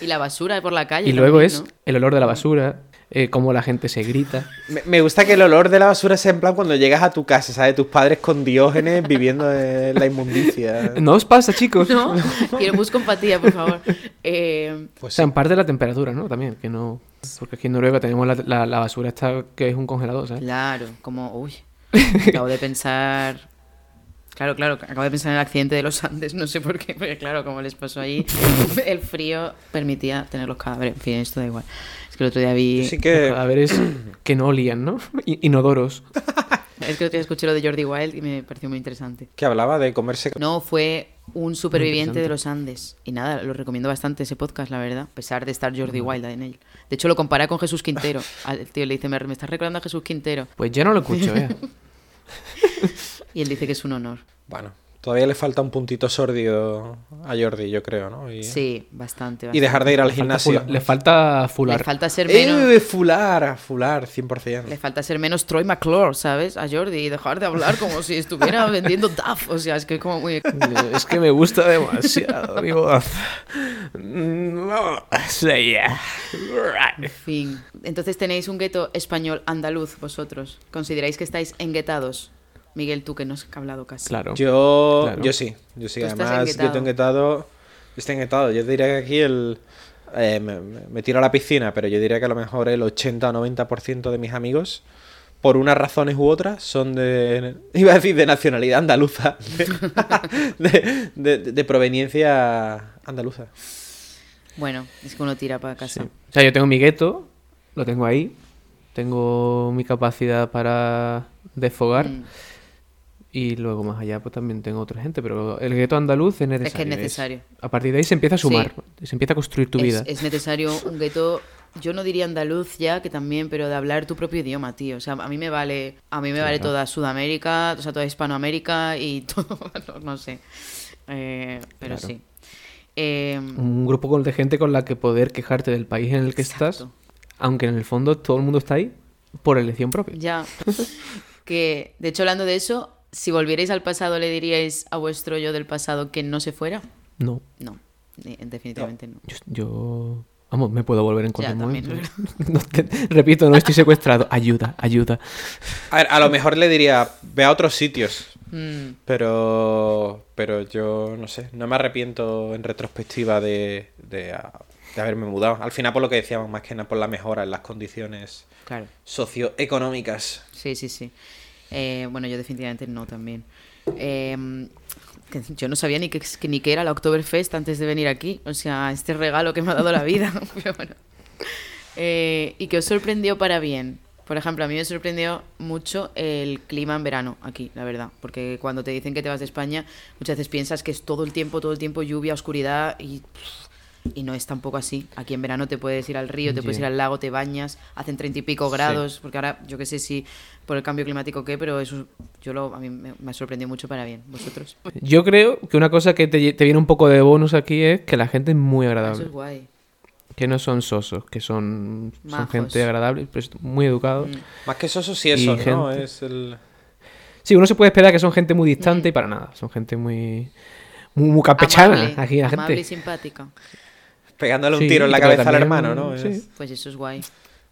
Y la basura por la calle. y luego también, es ¿no? el olor de la basura, eh, cómo la gente se grita. Me, me gusta que el olor de la basura sea en plan cuando llegas a tu casa, ¿sabes? Tus padres con diógenes viviendo en la inmundicia. ¿No os pasa, chicos? No, quiero busco empatía, por favor. Eh, O sea, en parte la temperatura, ¿no? También, que no... Porque aquí en Noruega tenemos la, la- la basura esta que es un congelador, ¿sabes? claro, como, uy, acabo de pensar... Claro, claro, acabo de pensar en el accidente de los Andes, no sé por qué, porque claro, como les pasó allí, el frío permitía tener los cadáveres, en fin, esto da igual. Es que el otro día vi... Sí que... A ver, es que no olían, ¿no? Inodoros. Es que otro día escuché lo de Jordi Wild y me pareció muy interesante. Que hablaba de comerse... No, fue un superviviente de los Andes. Y nada, lo recomiendo bastante ese podcast, la verdad. A pesar de estar Jordi Wild en él. De hecho, lo compara con Jesús Quintero. Al tío le dice, me, me estás recordando a Jesús Quintero. Pues ya no lo escucho, ¿eh? Y él dice que es un honor. Bueno, todavía le falta un puntito sórdido a Jordi, yo creo, ¿no? Y, Sí, bastante. y dejar de ir al Le falta gimnasio. fula- le falta Le fular. falta ser menos... ¡Eh, fular! Fular, 100%. Le falta ser menos Troy McClure, ¿sabes? A Jordi y dejar de hablar como si estuviera vendiendo Duff. O sea, es que como muy... Es que me gusta demasiado mi voz. No sé ya. En fin. Entonces tenéis un gueto español andaluz vosotros. ¿Consideráis que estáis enguetados? Miguel, tú que no has hablado casi. Claro. Yo, Claro. yo sí, yo sí. Además, yo tengo enguetado. Yo estoy enguetado. Yo diría que aquí el. eh, me, me- me tiro a la piscina, pero yo diría que a lo mejor el 80 o 90% de mis amigos, por unas razones u otras, son de. Iba a decir de nacionalidad andaluza. De, de- de- de proveniencia andaluza. Bueno, es que uno tira para casa. Sí. O sea, yo tengo mi gueto, lo tengo ahí. Tengo mi capacidad para desfogar. Mm. Y luego más allá, pues también tengo otra gente. Pero el gueto andaluz es necesario. Es que es necesario. a partir de ahí se empieza a Sí. sumar. Se empieza a construir tu es, vida. es necesario un gueto, yo no diría andaluz ya, que también, pero de hablar tu propio idioma, tío. O sea, a mí me vale, a mí me vale toda Sudamérica, o sea, toda Hispanoamérica y todo, no, no sé. Eh, pero Claro. sí. Eh, Un grupo de gente con la que poder quejarte del país en el que estás. Aunque en el fondo todo el mundo está ahí por elección propia. ya. que, de hecho, hablando de eso, si volvierais al pasado, ¿le diríais a vuestro yo del pasado que no se fuera? No. No, ni- definitivamente no. Yo, yo- Vamos, me puedo volver en cualquier Ya, también, momento. No te- repito, no estoy secuestrado. Ayuda, ayuda. A, ver, a lo mejor le diría, ve a otros sitios. Mm, Pero, pero yo no sé, no me arrepiento en retrospectiva de, de, ah, de haberme mudado. Al final, por lo que decíamos, más que nada por la mejora en las condiciones claro. socioeconómicas. Sí, sí, sí. Eh, bueno, yo definitivamente no también. Eh, yo no sabía ni que, que ni que era la Oktoberfest antes de venir aquí. O sea, este regalo que me ha dado la vida. Pero bueno. Eh, y que os sorprendió para bien. Por ejemplo, a mí me sorprendió mucho el clima en verano aquí, la verdad. Porque cuando te dicen que te vas de España, muchas veces piensas que es todo el tiempo, todo el tiempo lluvia, oscuridad y, y no es tampoco así. Aquí en verano te puedes ir al río, te puedes ir al lago, te bañas, hacen treinta y pico grados. Porque ahora yo que sé si por el cambio climático qué, pero eso yo lo, a mí me, me ha sorprendido mucho para bien. ¿Vosotros? Yo creo que una cosa que te, te viene un poco de bonus aquí es que la gente es muy Eso agradable. es guay. Que no son sosos, que son, gente agradable, pero muy educados. Mm. Más que eso, sí eso, ¿no? gente- Es el... Sí, uno se puede esperar que son gente muy Mm. distante y para nada. Son gente muy, muy, muy campechana. Amable, aquí la amable y gente. simpática. Pegándole un Sí, tiro en la cabeza al también- hermano, ¿no? sí. Es- Pues eso es guay.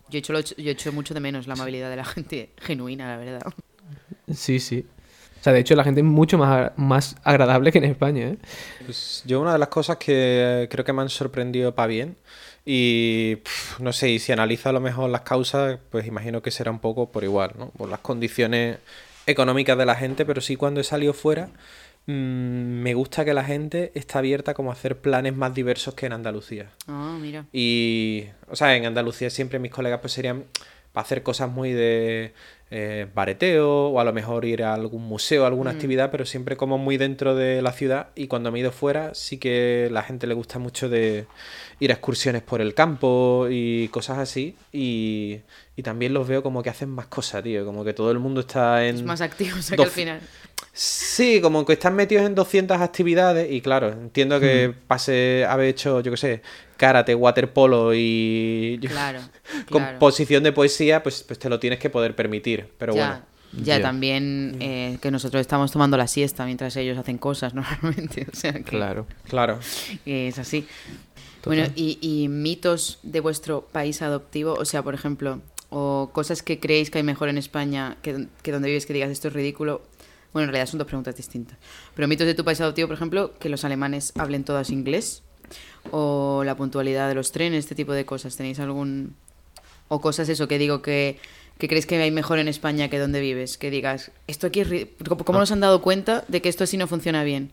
Yo echo, lo- yo echo mucho de menos la amabilidad de la gente genuina, la verdad. Sí, sí. O sea, de hecho, la gente es mucho más, más agradable que en España, ¿eh? Pues yo una de las cosas que creo que me han sorprendido para bien y pf, no sé, y si analizo a lo mejor las causas, pues imagino que será un poco por igual, ¿no? Por las condiciones económicas de la gente, pero sí cuando he salido fuera me gusta que la gente está abierta como a hacer planes más diversos que en Andalucía. Ah, mira. Y, o sea, en Andalucía siempre mis colegas pues serían para hacer cosas muy de eh, bareteo o a lo mejor ir a algún museo, alguna actividad, pero siempre como muy dentro de la ciudad. Y cuando me he ido fuera, sí que la gente le gusta mucho de ir a excursiones por el campo y cosas así. Y, y también los veo como que hacen más cosas, tío. Como que todo el mundo está en... Es más activo, o sea que al final. Sí, como que están metidos en 200 actividades y claro, entiendo que pase haber hecho, yo qué sé, karate, waterpolo y yo- Claro. claro. composición de poesía, pues, pues te lo tienes que poder permitir. Pero ya, bueno, ya también eh, que nosotros estamos tomando la siesta mientras ellos hacen cosas normalmente. O sea que Claro. claro. es así. Total. Bueno, y, y mitos de vuestro país adoptivo, o sea, por ejemplo, o cosas que creéis que hay mejor en España que, que donde vives que digas esto es ridículo. Bueno, en realidad son dos preguntas distintas. Pero mitos de tu país adoptivo, por ejemplo, que los alemanes hablen todas inglés, o la puntualidad de los trenes, este tipo de cosas. ¿Tenéis algún... o cosas eso que digo que, que crees que hay mejor en España que donde vives? Que digas, esto aquí es... ¿Cómo, cómo nos han dado cuenta de que esto así no funciona bien?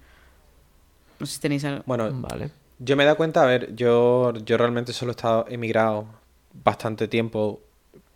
No sé si tenéis algo... Bueno, Vale. yo me he dado cuenta, a ver, yo, yo realmente solo he estado emigrado bastante tiempo,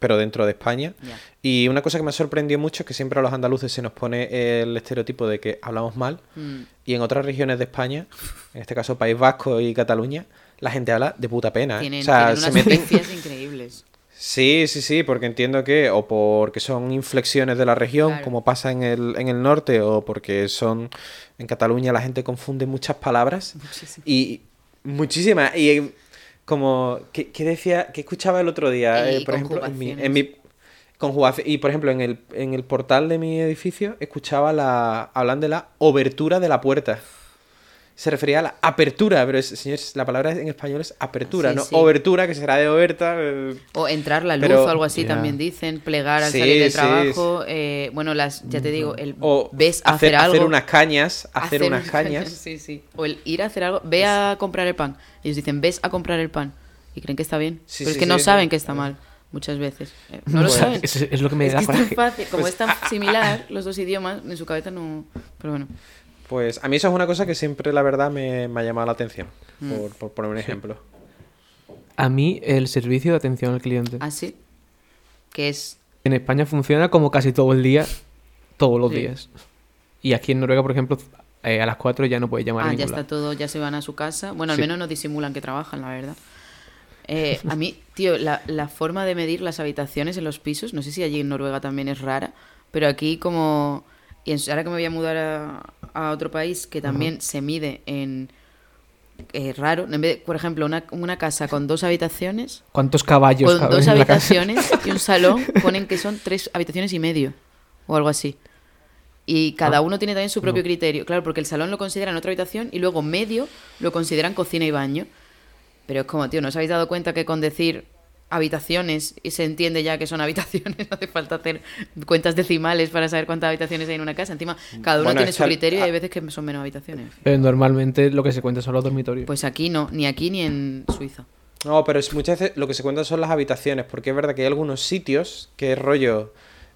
pero dentro de España. Y una cosa que me ha sorprendido mucho es que siempre a los andaluces se nos pone el estereotipo de que hablamos mal. Mm. Y en otras regiones de España, en este caso País Vasco y Cataluña, la gente habla de puta pena. ¿eh? Tienen, o sea, tienen se unas meten... pifias increíbles. Sí, sí, sí, porque entiendo que o porque son inflexiones de la región, Claro. como pasa en el, en el norte, o porque son en Cataluña la gente confunde muchas palabras Muchísimo. y muchísimas. Y como, ¿qué, qué decía? ¿Qué escuchaba el otro día? Eh, por ejemplo, en mi, en mi conjugación. Y por ejemplo, en el, en el portal de mi edificio escuchaba la. hablan de la obertura de la puerta. Se refería a la apertura, pero es, señores, la palabra en español es apertura, Sí, no sí. obertura, que será de oberta. eh, O entrar la luz Pero- o algo así también dicen, plegar al Sí, salir de sí, trabajo, eh, bueno, las, ya te digo, el O ves a hacer, hacer, algo, unas cañas, hacer, unas cañas. sí, sí, o el ir a hacer algo, ve a comprar el pan, ellos dicen, ves a comprar el pan, y creen que está bien, Sí, pero sí, es que no sí, saben que está mal, muchas veces, Eh, no lo saben, Es, es lo que me es da que es tan fácil, como Pues, es tan similar los dos idiomas, en su cabeza no, pero bueno, Pues a mí eso es una cosa que siempre, la verdad, me, me ha llamado la atención, Mm. por, por poner un ejemplo. A mí, el servicio de atención al cliente así, que es, en España funciona como casi todo el día, todos los Sí. días. Y aquí en Noruega, por ejemplo, eh, a las 4 ya no puedes llamar a ah, ya está lado. todo, ya se van a su casa, bueno, al Sí. menos no disimulan que trabajan, la verdad. Eh, a mí, tío, la, la forma de medir las habitaciones en los pisos, no sé si allí en Noruega también es rara, pero aquí como... Y ahora que me voy a mudar a, a otro país que también se mide en... eh, raro, en vez de, por ejemplo, una, una casa con dos habitaciones, ¿Cuántos caballos con dos en la casa? habitaciones y un salón, ponen que son tres habitaciones y medio, o algo así. Y cada Ah, uno tiene también su propio no. criterio. Claro, porque el salón lo consideran otra habitación y luego medio lo consideran cocina y baño. Pero es como, tío, ¿no os habéis dado cuenta que con decir habitaciones y se entiende ya que son habitaciones? No hace falta hacer cuentas decimales para saber cuántas habitaciones hay en una casa. Encima, cada uno Bueno, tiene su criterio y hay veces que son menos habitaciones. Pero normalmente lo que se cuenta son los dormitorios. Pues aquí no, ni aquí ni en Suiza. No, pero es, muchas veces lo que se cuenta son las habitaciones, porque es verdad que hay algunos sitios que es rollo.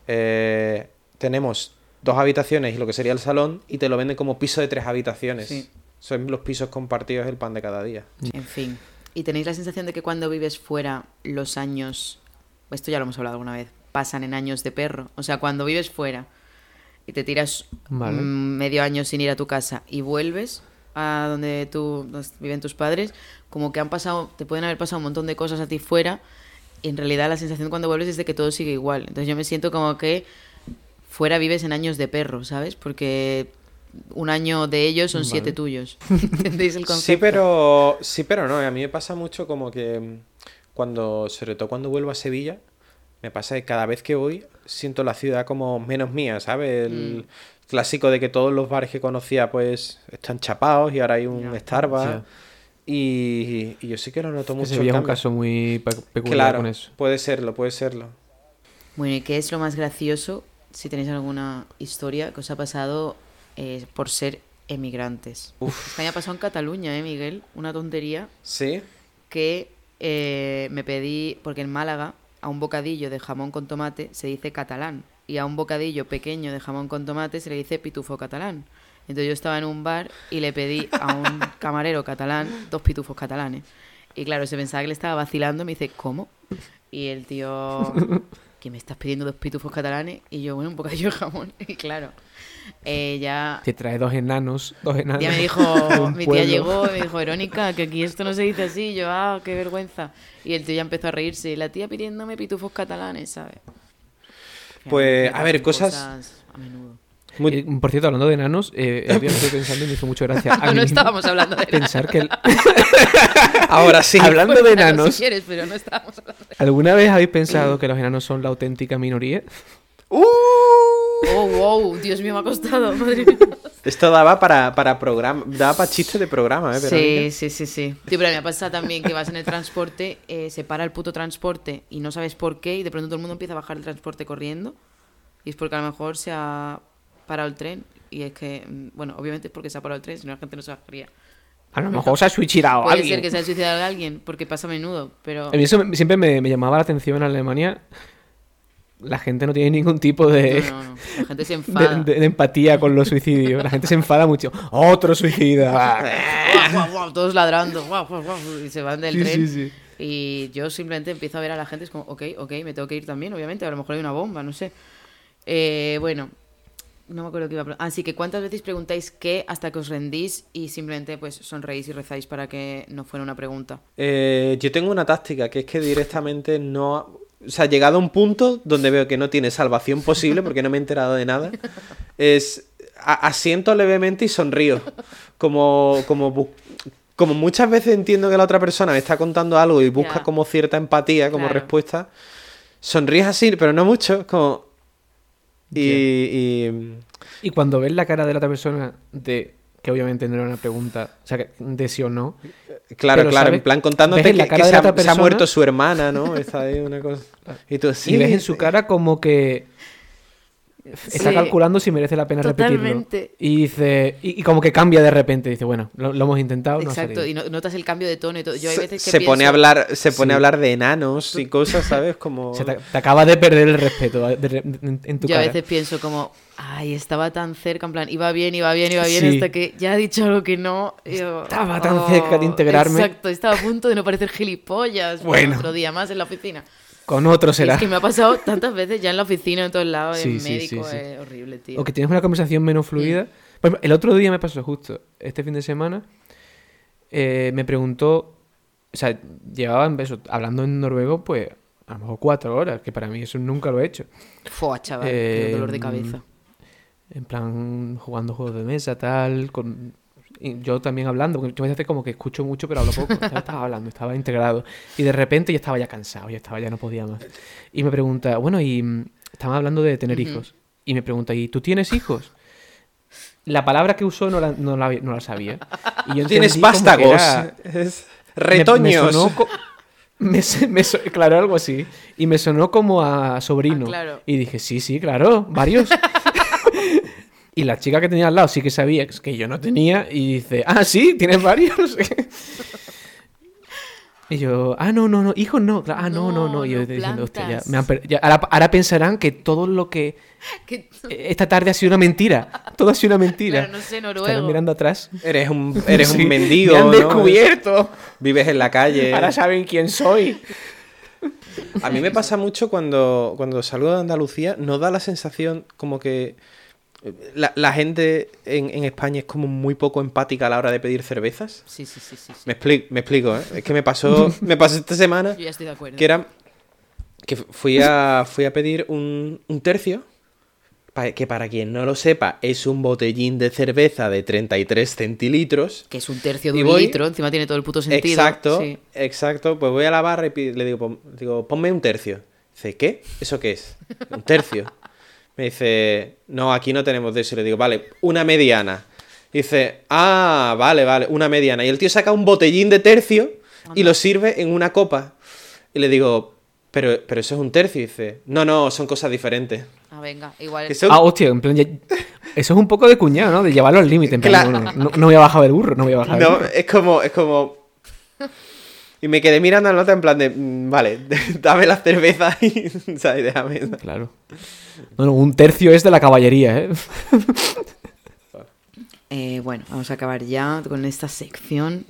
eh, tenemos dos habitaciones y lo que sería el salón y te lo venden como piso de tres habitaciones. Sí. Son los pisos compartidos el pan de cada día. En fin. ¿Y tenéis la sensación de que cuando vives fuera los años, esto ya lo hemos hablado alguna vez, pasan en años de perro? O sea, cuando vives fuera y te tiras Vale. medio año sin ir a tu casa y vuelves a donde tú donde viven tus padres, como que han pasado, te pueden haber pasado un montón de cosas a ti fuera. Y en realidad la sensación cuando vuelves es de que todo sigue igual. Entonces yo me siento como que fuera vives en años de perro, ¿sabes? Porque un año de ellos son siete tuyos. ¿Entendéis el concepto? Sí, pero sí, pero no. A mí me pasa mucho como que mm, cuando, sobre todo cuando vuelvo a Sevilla, me pasa que cada vez que voy siento la ciudad como menos mía, ¿sabes? El Mm. clásico de que todos los bares que conocía pues están chapados y ahora hay un Ya. Starbucks. Y, y yo sí que lo noto mucho. Sevilla es un caso muy pe- peculiar Claro, con eso. puede serlo, puede serlo. Bueno, ¿y qué es lo más gracioso, si tenéis alguna historia que os ha pasado eh, por ser emigrantes? Uf. Es que me ha pasado en Cataluña, ¿eh, Miguel? Una tontería Sí, que eh, me pedí, porque en Málaga a un bocadillo de jamón con tomate se dice catalán y a un bocadillo pequeño de jamón con tomate se le dice pitufo catalán. Entonces yo estaba en un bar y le pedí a un camarero catalán dos pitufos catalanes. Y claro, se pensaba que le estaba vacilando y me dice, ¿cómo? Y el tío, ¿que me estás pidiendo dos pitufos catalanes? Y yo, bueno, un bocadillo de jamón. Y claro, eh, ya Te trae dos enanos, dos enanos. ya me dijo, mi tía llegó y me dijo, Verónica, que aquí esto no se dice así. Y yo, ah, qué vergüenza. Y el tío ya empezó a reírse. Y la tía pidiéndome pitufos catalanes, ¿sabes? Pues, a ver, cosas- a menudo. muy- Eh, por cierto, hablando de enanos, eh, estoy pensando y me hizo mucha gracia. a No, mí no mismo estábamos hablando de Pensar que... el- Ahora sí. Hablando de enanos, Si quieres, pero no estábamos hablando de... ¿alguna vez habéis pensado que los enanos son la auténtica minoría? ¡Uh! Oh, wow, Dios mío, me ha costado, madre mía. Esto daba para, para programa, daba para chistes de programa, ¿eh? Sí, sí, sí, sí. Tío, pero me ha pasado también que vas en el transporte, eh, se para el puto transporte y no sabes por qué y de pronto todo el mundo empieza a bajar el transporte corriendo y es porque a lo mejor se ha parado el tren y es que, mm, bueno, obviamente es porque se ha parado el tren, si no la gente no se bajaría. A lo mejor se ha suicidado Puede alguien. ser que se haya suicidado alguien porque pasa a menudo, pero... A mí eso me- siempre me, me llamaba la atención en Alemania. La gente no tiene ningún tipo de, No, no, no. La gente se de, enfada. de- de empatía con los suicidios. La gente se enfada mucho. ¡Otro suicida! Guau, guau, guau, todos ladrando, guau, guau, guau, y se van del Sí, tren. sí, sí. Y yo simplemente empiezo a ver a la gente, es como, ok, ok, me tengo que ir también, obviamente, a lo mejor hay una bomba, no sé. Eh, bueno, no me acuerdo qué iba a preguntar. Así que, ¿cuántas veces preguntáis qué hasta que os rendís y simplemente pues sonreís y rezáis para que no fuera una pregunta? Eh, yo tengo una táctica que es que directamente no. O sea, llegado a un punto donde veo que no tiene salvación posible porque no me he enterado de nada, es. a- asiento levemente y sonrío. Como, como, como muchas veces entiendo que la otra persona me está contando algo y busca como cierta empatía como Claro. respuesta, sonríes así, pero no mucho, como. Y, y- Y cuando ves la cara de la otra persona, de que obviamente no era una pregunta, o sea, de sí o no, Claro, Pero, claro, ¿sabes? en plan contándote en que, se, ha, se ha muerto su hermana, ¿no? Está ahí una cosa. Y tú, sí, y ves en su cara como que está Sí. calculando si merece la pena Totalmente. repetirlo. Y dice, y, y como que cambia de repente, dice, bueno, lo, lo hemos intentado, no Exacto, salido. y no- notas el cambio de tono y todo. Yo hay se, veces que se pone a pienso- hablar, se pone Sí. a hablar de enanos y cosas, ¿sabes? Como. O sea, te, te acaba de perder el respeto de- de- en, en tu Yo a cara. veces pienso como, ay, estaba tan cerca, en plan, iba bien, iba bien, iba bien, Sí. hasta que ya ha dicho algo que no. yo, Estaba tan cerca de integrarme. Exacto, estaba a punto de no parecer gilipollas. Bueno. Otro día más en la oficina. Con otro será. Es que me ha pasado tantas veces ya en la oficina, en todos lados, Sí, en sí, médico, sí, es horrible, tío. O que tienes una conversación menos fluida. El otro día me pasó justo, este fin de semana, eh, me preguntó, o sea, llevaba en beso, hablando en noruego, pues a lo mejor cuatro horas, que para mí eso nunca lo he hecho. Fua, chaval, qué Eh, dolor de cabeza. En plan, jugando juegos de mesa, tal, con... y yo también hablando, porque yo a veces como que escucho mucho, pero hablo poco. Estaba, estaba hablando, estaba integrado. Y de repente ya estaba ya cansado, ya estaba, ya no podía más. Y me pregunta, bueno, y mm, estamos hablando de tener hijos. Y me pregunta, ¿y tú tienes hijos? La palabra que usó no la, no la, no la sabía. Y yo Tienes vástagos. era- es- me- Retoños. Me, me me so- claro, algo así. Y me sonó como a sobrino. Ah, claro. Y dije, sí, sí, claro, varios. Y la chica que tenía al lado sí que sabía que yo no tenía. Y dice, ah, sí, tienes varios. Y yo, ah, no, no, no, hijos no, ah, no, no, No, no. Y yo no diciendo, hostia, ya, me han ya- ahora, ahora pensarán que todo lo que Que- eh, esta tarde ha sido una mentira. Todo ha sido una mentira. Claro, no sé Estarán mirando atrás. Eres un, eres Sí, un mendigo, Me han ¿no? descubierto. Vives en la calle. Ahora saben quién soy. A mí me pasa mucho cuando, cuando salgo de Andalucía, nos da la sensación como que la, la gente en, en España es como muy poco empática a la hora de pedir cervezas. Sí, sí, sí, sí. sí. Me explico, me explico, ¿eh? Es que me pasó, me pasó esta semana Yo ya estoy de acuerdo. que era que fui a fui a pedir un, un tercio que para quien no lo sepa es un botellín de cerveza de 33 centilitros Que es un tercio de un voy- litro, encima tiene todo el puto sentido. exacto Sí. exacto pues voy a la barra y le digo digo ponme un tercio dice qué eso qué es un tercio me dice no aquí no tenemos de eso y le digo vale una mediana dice ah vale vale una mediana y el tío saca un botellín de tercio y lo sirve en una copa y le digo pero pero eso es un tercio y dice no no son cosas diferentes Ah, venga, igual. Que son- Ah, hostia, en plan, ya- eso es un poco de cuñado, ¿no? De llevarlo al límite. En plan, Claro. no, no, no, no voy a bajar del burro, no voy a bajar del No, burro. es como, es como. Y me quedé mirando la nota en plan de, mm, vale, dame la cerveza y, ¿sabes? Déjame. Claro. No, no, un tercio es de la caballería, ¿eh? Eh, bueno, vamos a acabar ya con esta sección.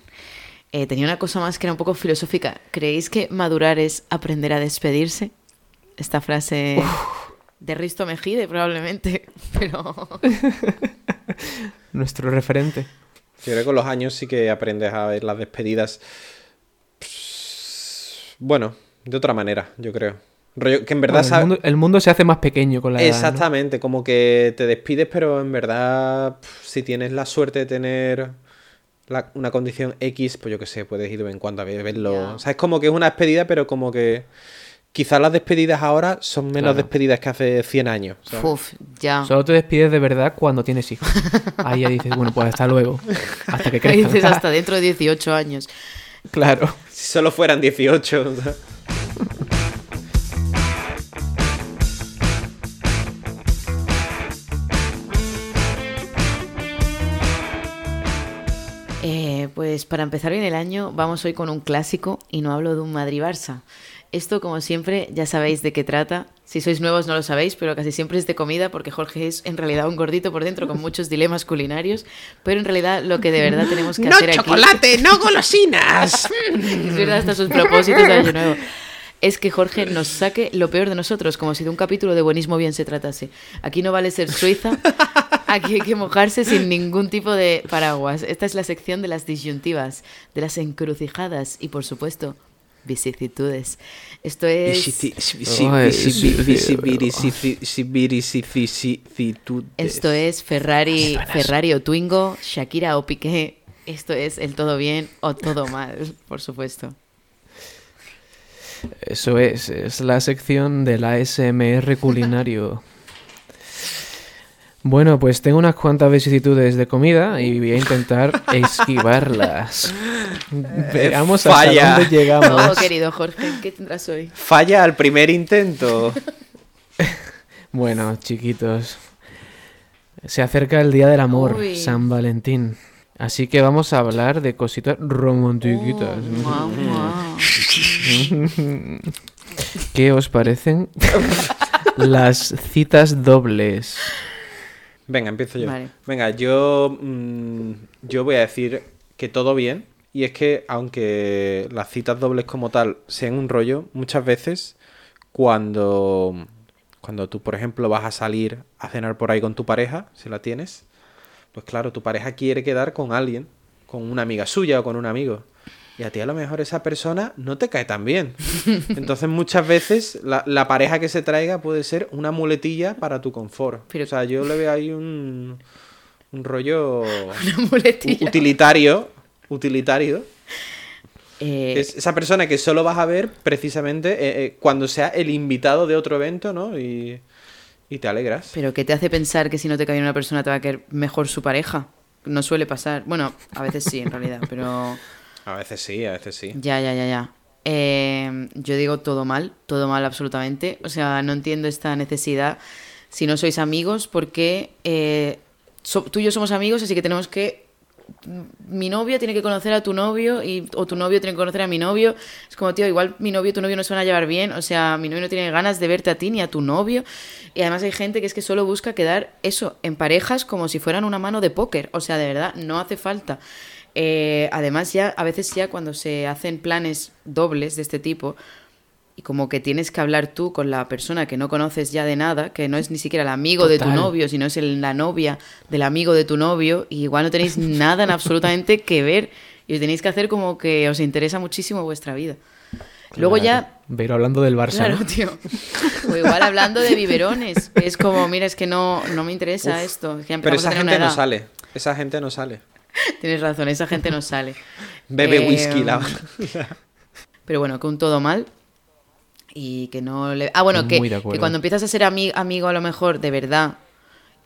Eh, tenía una cosa más que era un poco filosófica. ¿Creéis que madurar es aprender a despedirse? Esta frase de Risto Mejide, probablemente. Pero. Nuestro referente. Yo creo que con los años sí que aprendes a ver las despedidas. Bueno, de otra manera, yo creo. Rollo, que en verdad Bueno, el, sabe- mundo, el mundo se hace más pequeño con la edad. ¿no? Exactamente, como que te despides, pero en verdad, si tienes la suerte de tener la- una condición X, pues yo qué sé, puedes ir de vez en cuando a verlo. Ya. O sea, es como que es una despedida, pero como que quizás las despedidas ahora son menos Claro. despedidas que hace 100 años. ¿sabes? Uf, ya. Solo te despides de verdad cuando tienes hijos. Ahí ya dices, bueno, pues hasta luego. Hasta que Ahí crezcan. dices hasta dentro de 18 años. Claro. Si solo fueran 18. ¿sabes? Eh, pues para empezar bien el año, vamos hoy con un clásico y no hablo de un Madrid-Barça. Esto, como siempre, ya sabéis de qué trata. Si sois nuevos no lo sabéis, pero casi siempre es de comida porque Jorge es en realidad un gordito por dentro con muchos dilemas culinarios. Pero en realidad lo que de verdad tenemos que hacer aquí... no golosinas! es verdad, hasta sus propósitos de año nuevo. Es que Jorge nos saque lo peor de nosotros, como si de un capítulo de buenismo bien se tratase. Aquí no vale ser suiza, aquí hay que mojarse sin ningún tipo de paraguas. Esta es la sección de las disyuntivas, de las encrucijadas y, por supuesto, vicisitudes. Esto es... Esto es Ferrari, Ferrari o Twingo, Shakira o Piqué. Esto es el todo bien o todo mal, por supuesto. Eso es, es la sección del ASMR culinario. Bueno, pues tengo unas cuantas vicisitudes de comida y voy a intentar esquivarlas. Veamos hasta falla. dónde llegamos. Oh, querido Jorge, ¿qué tendrás hoy? Falla al primer intento. Bueno, chiquitos, se acerca el Día del Amor, Uy. San Valentín. Así que vamos a hablar de cositas romantiquitas. Oh. ¿Qué os parecen las citas dobles? Venga, empiezo yo. Vale. Venga, yo, mm, yo voy a decir que todo bien. Y es que, aunque las citas dobles como tal sean un rollo, muchas veces cuando, cuando tú, por ejemplo, vas a salir a cenar por ahí con tu pareja, si la tienes, pues claro, tu pareja quiere quedar con alguien, con una amiga suya o con un amigo. Y a ti a lo mejor esa persona no te cae tan bien. Entonces muchas veces la, la pareja que se traiga puede ser una muletilla para tu confort. Pero- O sea, yo le veo ahí un, un rollo Una muletilla. u- utilitario. Utilitario. Eh, Es esa persona que solo vas a ver precisamente eh, eh, cuando sea el invitado de otro evento, ¿no? Y, y te alegras. Pero ¿qué te hace pensar que si no te cae una persona te va a caer mejor su pareja? No suele pasar. Bueno, a veces sí, en realidad, pero... A veces sí, a veces sí. Ya, ya, ya, ya. Eh, yo digo todo mal, todo mal absolutamente. O sea, no entiendo esta necesidad. Si no sois amigos, porque eh, tú y yo somos amigos, así que tenemos que mm, mi novio tiene que conocer a tu novio y, o tu novio tiene que conocer a mi novio. Es como, tío, igual mi novio y tu novio no se van a llevar bien. O sea, mi novio no tiene ganas de verte a ti ni a tu novio. Y además hay gente que es que solo busca quedar eso, en parejas como si fueran una mano de póker. O sea, de verdad, no hace falta. Eh, además, ya a veces ya cuando se hacen planes dobles de este tipo, y como que tienes que hablar tú con la persona que no conoces ya de nada, que no es ni siquiera el amigo de tu novio, sino es el- la novia del amigo de tu novio, y igual no tenéis nada en absolutamente que ver, y tenéis que hacer como que os interesa muchísimo vuestra vida. Luego ya Pero hablando del Barça. Claro, ¿no? tío. O igual hablando de biberones. Es como, mira, es que no, no me interesa esto. es que ya Pero esa gente no sale. Esa gente no sale. Tienes razón, esa gente no sale. Bebe Eh, whisky. La... Pero bueno, que un todo mal. Y que no le. Ah, bueno, que, cuando empiezas a ser ami- amigo, a lo mejor, de verdad,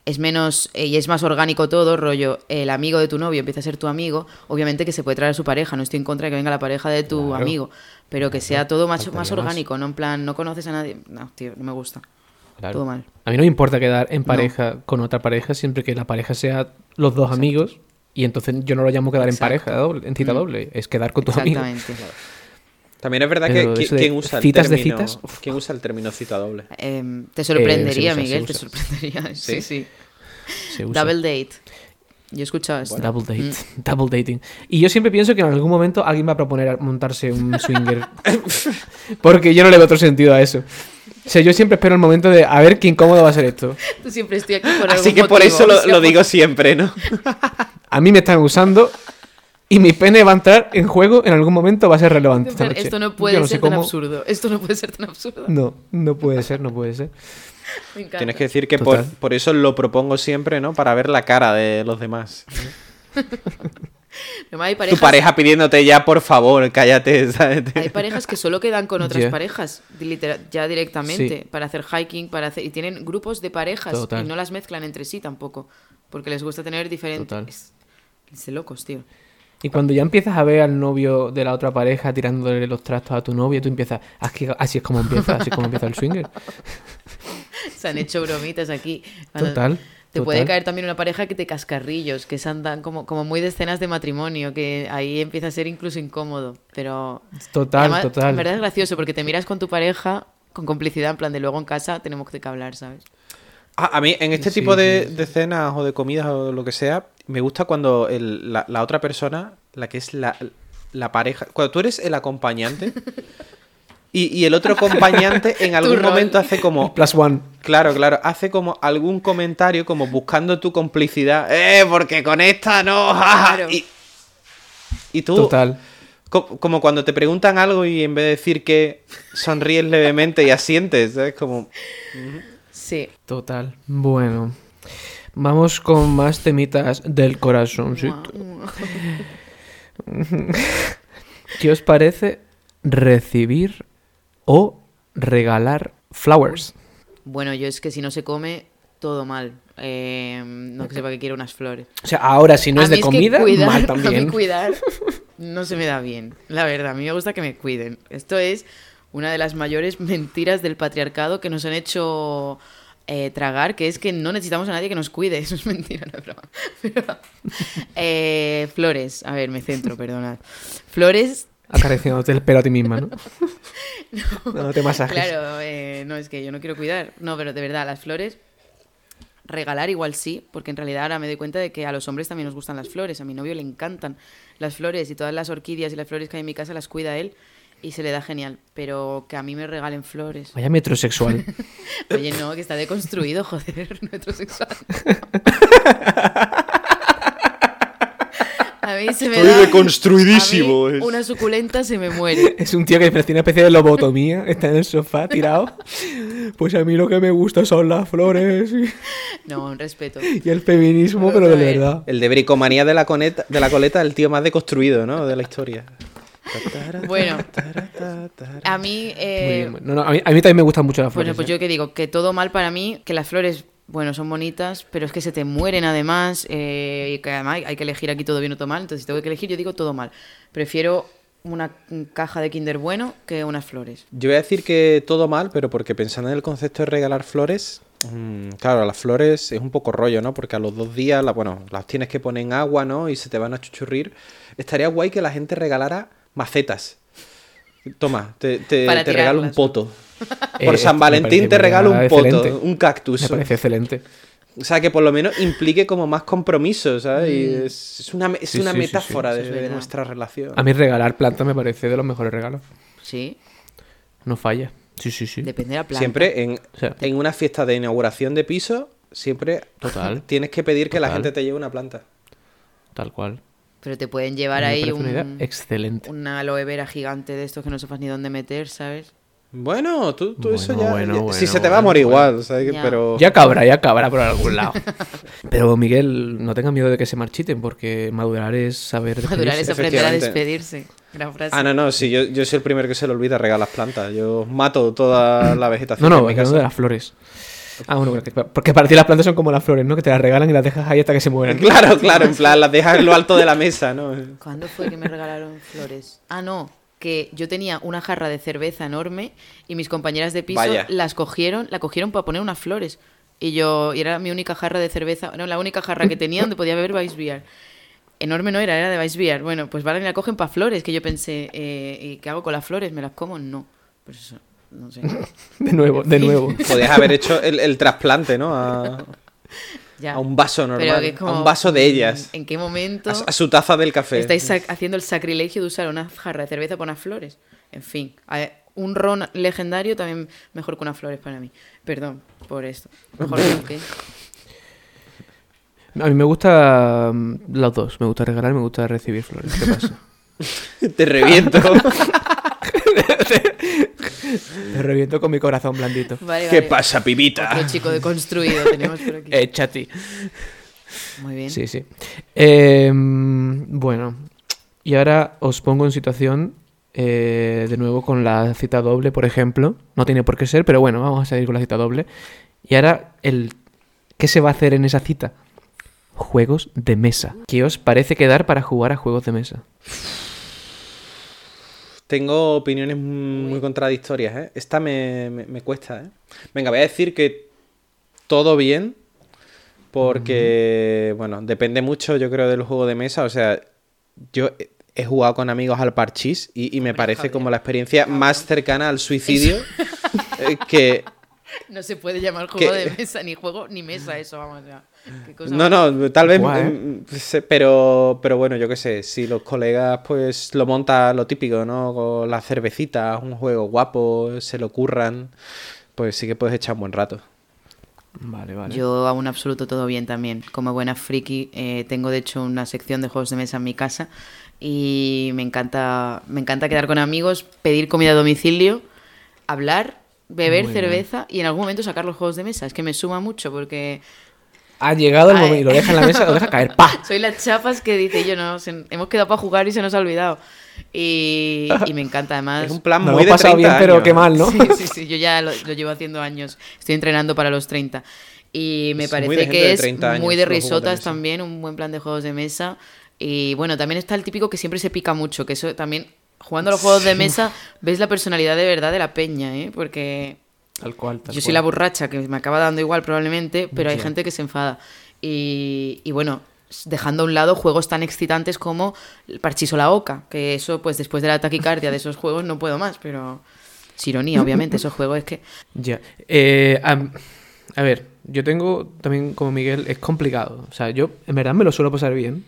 es menos. eh, y es más orgánico todo, rollo. El amigo de tu novio empieza a ser tu amigo. Obviamente que se puede traer a su pareja. No estoy en contra de que venga la pareja de tu Claro. amigo. Pero que sea todo más más. orgánico, no en plan, no conoces a nadie. No, tío, no me gusta. Claro. Todo mal. A mí no me importa quedar en pareja con otra pareja siempre que la pareja sea los dos amigos. Y entonces yo no lo llamo quedar Exacto. en pareja doble, en cita Mm. doble, es quedar con tus amigos. Exactamente. También es verdad Pero que de ¿quién usa el citas de término, citas, uf. ¿quién usa el término cita doble? Em, te sorprendería, Eh, usa, Miguel, te sorprendería. Sí, ¿Sí? Double date. Yo he escuchado esto. Double date, Mm. double dating. Y yo siempre pienso que en algún momento alguien va a proponer montarse un swinger. Porque yo no le veo otro sentido a eso. O sea, yo siempre espero el momento de a ver qué incómodo va a ser esto. Tú siempre estoy aquí por Así algún que por motivo, eso lo, lo digo siempre, ¿no? A mí me están usando y mi pene va a entrar en juego en algún momento va a ser relevante. esta Pero noche. Esto no Yo puede ser tan absurdo. Esto no puede ser tan absurdo. No, no puede ser, no puede ser. Me encanta. Tienes que decir que por, por eso lo propongo siempre, ¿no? Para ver la cara de los demás. Además, hay Tu parejas, pareja pidiéndote ya, por favor, cállate, ¿sabes? hay parejas que solo quedan con otras parejas ya directamente Sí. para hacer hiking, para hacer y tienen grupos de parejas Total. y no las mezclan entre sí tampoco, porque les gusta tener diferentes. Total. De locos, tío. Y cuando ya empiezas a ver al novio de la otra pareja tirándole los trastos a tu novio, tú empiezas, así, así es como empieza, así es como empieza el swinger. Se han hecho bromitas aquí. Total. Te puede caer también una pareja que te cascarrillos, que se andan como, como muy de escenas de matrimonio, que ahí empieza a ser incluso incómodo. Pero Total, además, total. en verdad es gracioso porque te miras con tu pareja con complicidad, en plan de luego en casa tenemos que hablar, ¿sabes? Ah, a mí, en este Sí, tipo de, sí, de cenas o de comidas o lo que sea, me gusta cuando el- la, la otra persona, la que es la, la pareja, cuando tú eres el acompañante y, y el otro acompañante en algún momento hace como... Plus one. Claro, claro, hace como algún comentario como buscando tu complicidad. ¡Eh, porque con esta no! jaja", Claro. Y, y tú, Total. co- como cuando te preguntan algo y en vez de decir que sonríes levemente y asientes, ¿sabes? Como... Sí. Total. Bueno. Vamos con más temitas del corazoncito. ¿Qué os parece recibir o regalar flowers? Bueno, yo es que si no se come, todo mal. Eh, no que sepa que quiero unas flores. O sea, ahora si no A es de que comida, cuidar- mal A mí también. cuidar no se me da bien. La verdad, a mí me gusta que me cuiden. Esto es una de las mayores mentiras del patriarcado que nos han hecho eh, tragar, que es que no necesitamos a nadie que nos cuide. Eso es mentira, no es broma. Pero, eh, flores. A ver, me centro, perdonad. Flores Acariciándote el pelo a ti misma, ¿no? Dándote masajes. Claro, eh, no, es que yo no quiero cuidar. No, pero de verdad, las flores, regalar igual sí, porque en realidad ahora me doy cuenta de que a los hombres también nos gustan las flores. A mi novio le encantan las flores y todas las orquídeas y las flores que hay en mi casa las cuida él y se le da genial. Pero que a mí me regalen flores. Vaya metrosexual. Oye, no, que está deconstruido, joder, metrosexual. A mí se me Estoy da... deconstruidísimo, a mí. Una suculenta se me muere. es un tío que tiene una especie de lobotomía. Está en el sofá tirado. Pues a mí lo que me gusta son las flores y, No, un respeto. y el feminismo, Pero pero de verdad. El de bricomanía de la, coneta, de la coleta, el tío más deconstruido, ¿no? De la historia. Bueno, a mí... Eh. No, no, a, mí, a mí también me gustan mucho las flores. Bueno, pues ¿eh? yo que digo, que todo mal para mí, que las flores, bueno, son bonitas, pero es que se te mueren además, eh, y que además hay que elegir aquí todo bien o todo mal, entonces si tengo que elegir yo digo todo mal. Prefiero una caja de Kinder bueno que unas flores. Yo voy a decir que todo mal, pero porque pensando en el concepto de regalar flores, Mm, claro, las flores es un poco rollo, ¿no? Porque a los dos días, la- bueno, las tienes que poner en agua, ¿no? Y se te van a chuchurrir. Estaría guay que la gente regalara macetas. Toma, te, te- Para te regalo un poto. Eh, Por San Valentín te regalo un poto, excelente. un cactus. Me parece excelente. O sea, que por lo menos implique como más compromiso, ¿sabes? Y Mm. es, es una, es Sí, una sí, sí, sí. metáfora de, nuestra relación. A mí regalar plantas me parece de los mejores regalos. Sí, No falla. Sí, sí, sí. depende de la planta. Siempre en, O sea, en una fiesta de inauguración de piso, siempre Total. tienes que pedir que la gente te lleve una planta. tal cual. Pero te pueden llevar Me ahí una un, excelente. una aloe vera gigante de estos que no sepas ni dónde meter, ¿sabes? Bueno, tú, tú eso ya. bueno, ya- bueno, si se te va a morir bueno. igual, ¿sabes? Ya. Pero. Ya cabrá, ya cabrá por algún lado. Pero Miguel, no tengas miedo de que se marchiten, porque madurar es saber Madurar es aprender a despedirse. Gran frase. Ah, no, no, sí, yo, yo soy el primero que se le olvida regalar las plantas. Yo mato toda la vegetación. No, no, en mi hablando de casa. las flores. Ah, bueno, porque, porque para ti las plantas son como las flores, ¿no? Que te las regalan y las dejas ahí hasta que se mueran. Claro, claro, en plan, las dejas en lo alto de la mesa, ¿no? ¿Cuándo fue que me regalaron flores? Ah, no, que yo tenía una jarra de cerveza enorme y mis compañeras de piso Vaya. las cogieron, la cogieron para poner unas flores. Y yo, y era mi única jarra de cerveza, no, la única jarra que tenía donde podía beber Weissbier. Enorme no era, era de Weissbier. Bueno, pues vale, me la cogen para flores, que yo pensé, eh, ¿y qué hago con las flores? ¿Me las como? No. Pues eso, no sé. De nuevo, de nuevo. Podías haber hecho el, el trasplante, ¿no? A, Ya. a un vaso normal. como, A un vaso de ellas. ¿En qué momento A, a su taza del café. estáis haciendo el sacrilegio de usar una jarra de cerveza para unas flores? En fin, a- un ron legendario también mejor que unas flores para mí. Perdón por esto. Mejor que... A mí me gusta mm, los dos. Me gusta regalar y me gusta recibir flores. ¿Qué pasa? Te reviento. Te reviento con mi corazón blandito. Vale, ¿Qué vale. pasa, pibita? Otro chico deconstruido tenemos por aquí. Eh, chati. Muy bien. Sí, sí. Eh, bueno, y ahora os pongo en situación eh, de nuevo con la cita doble, por ejemplo. No tiene por qué ser, pero bueno, vamos a seguir con la cita doble. Y ahora, el ¿qué se va a hacer en esa cita? Juegos de mesa. ¿Qué os parece quedar para jugar a juegos de mesa? Tengo opiniones muy contradictorias, ¿eh? Esta me, me- me cuesta, ¿eh? Venga, voy a decir que todo bien, porque, bueno, depende mucho, yo creo, del juego de mesa. O sea, yo he- jugado con amigos al parchís y, y me Hombre, parece Javier. como la experiencia más cercana al suicidio eh, que... No se puede llamar juego de mesa, ni juego ni mesa eso, vamos. ya. Qué cosa No, no, tal vez... Guay, ¿eh? mm, sé, Pero, pero bueno, yo qué sé, si los colegas pues lo montan lo típico, ¿no? Con las cervecitas, un juego guapo, se lo curran, pues sí que puedes echar un buen rato. Vale, vale. Yo a un absoluto todo bien también. Como buena friki, eh, tengo de hecho una sección de juegos de mesa en mi casa y me encanta, me encanta quedar con amigos, pedir comida a domicilio, hablar, beber Muy bien. cerveza y en algún momento sacar los juegos de mesa. Es que me suma mucho porque Ha llegado el Ay. momento y lo deja en la mesa, lo deja caer. ¡Pa! soy las chapas que dice yo no, se- hemos quedado para jugar y se nos ha olvidado. Y, y me encanta además. Es un plan lo muy hemos de pasado 30 bien, pero años, qué ¿eh? mal, ¿no? Sí, sí, sí, yo ya lo, lo llevo haciendo años. Estoy entrenando para los 30. Y me Es parece que es 30 años muy de risotas también, un buen plan de juegos de mesa. Y bueno, también está el típico que siempre se pica mucho, que eso también, jugando a los juegos de mesa, ves la personalidad de verdad de la peña, ¿eh? Porque Tal cual, tal yo soy cual. la borracha, que me acaba dando igual probablemente, pero hay gente que se enfada. Y, y bueno, dejando a un lado juegos tan excitantes como el Parchiso la Oca, que eso, pues después de la taquicardia de esos juegos no puedo más, pero es ironía, obviamente, esos juegos es que... Ya. Eh, a ver, yo tengo también como Miguel, es complicado. O sea, yo en verdad me lo suelo pasar bien.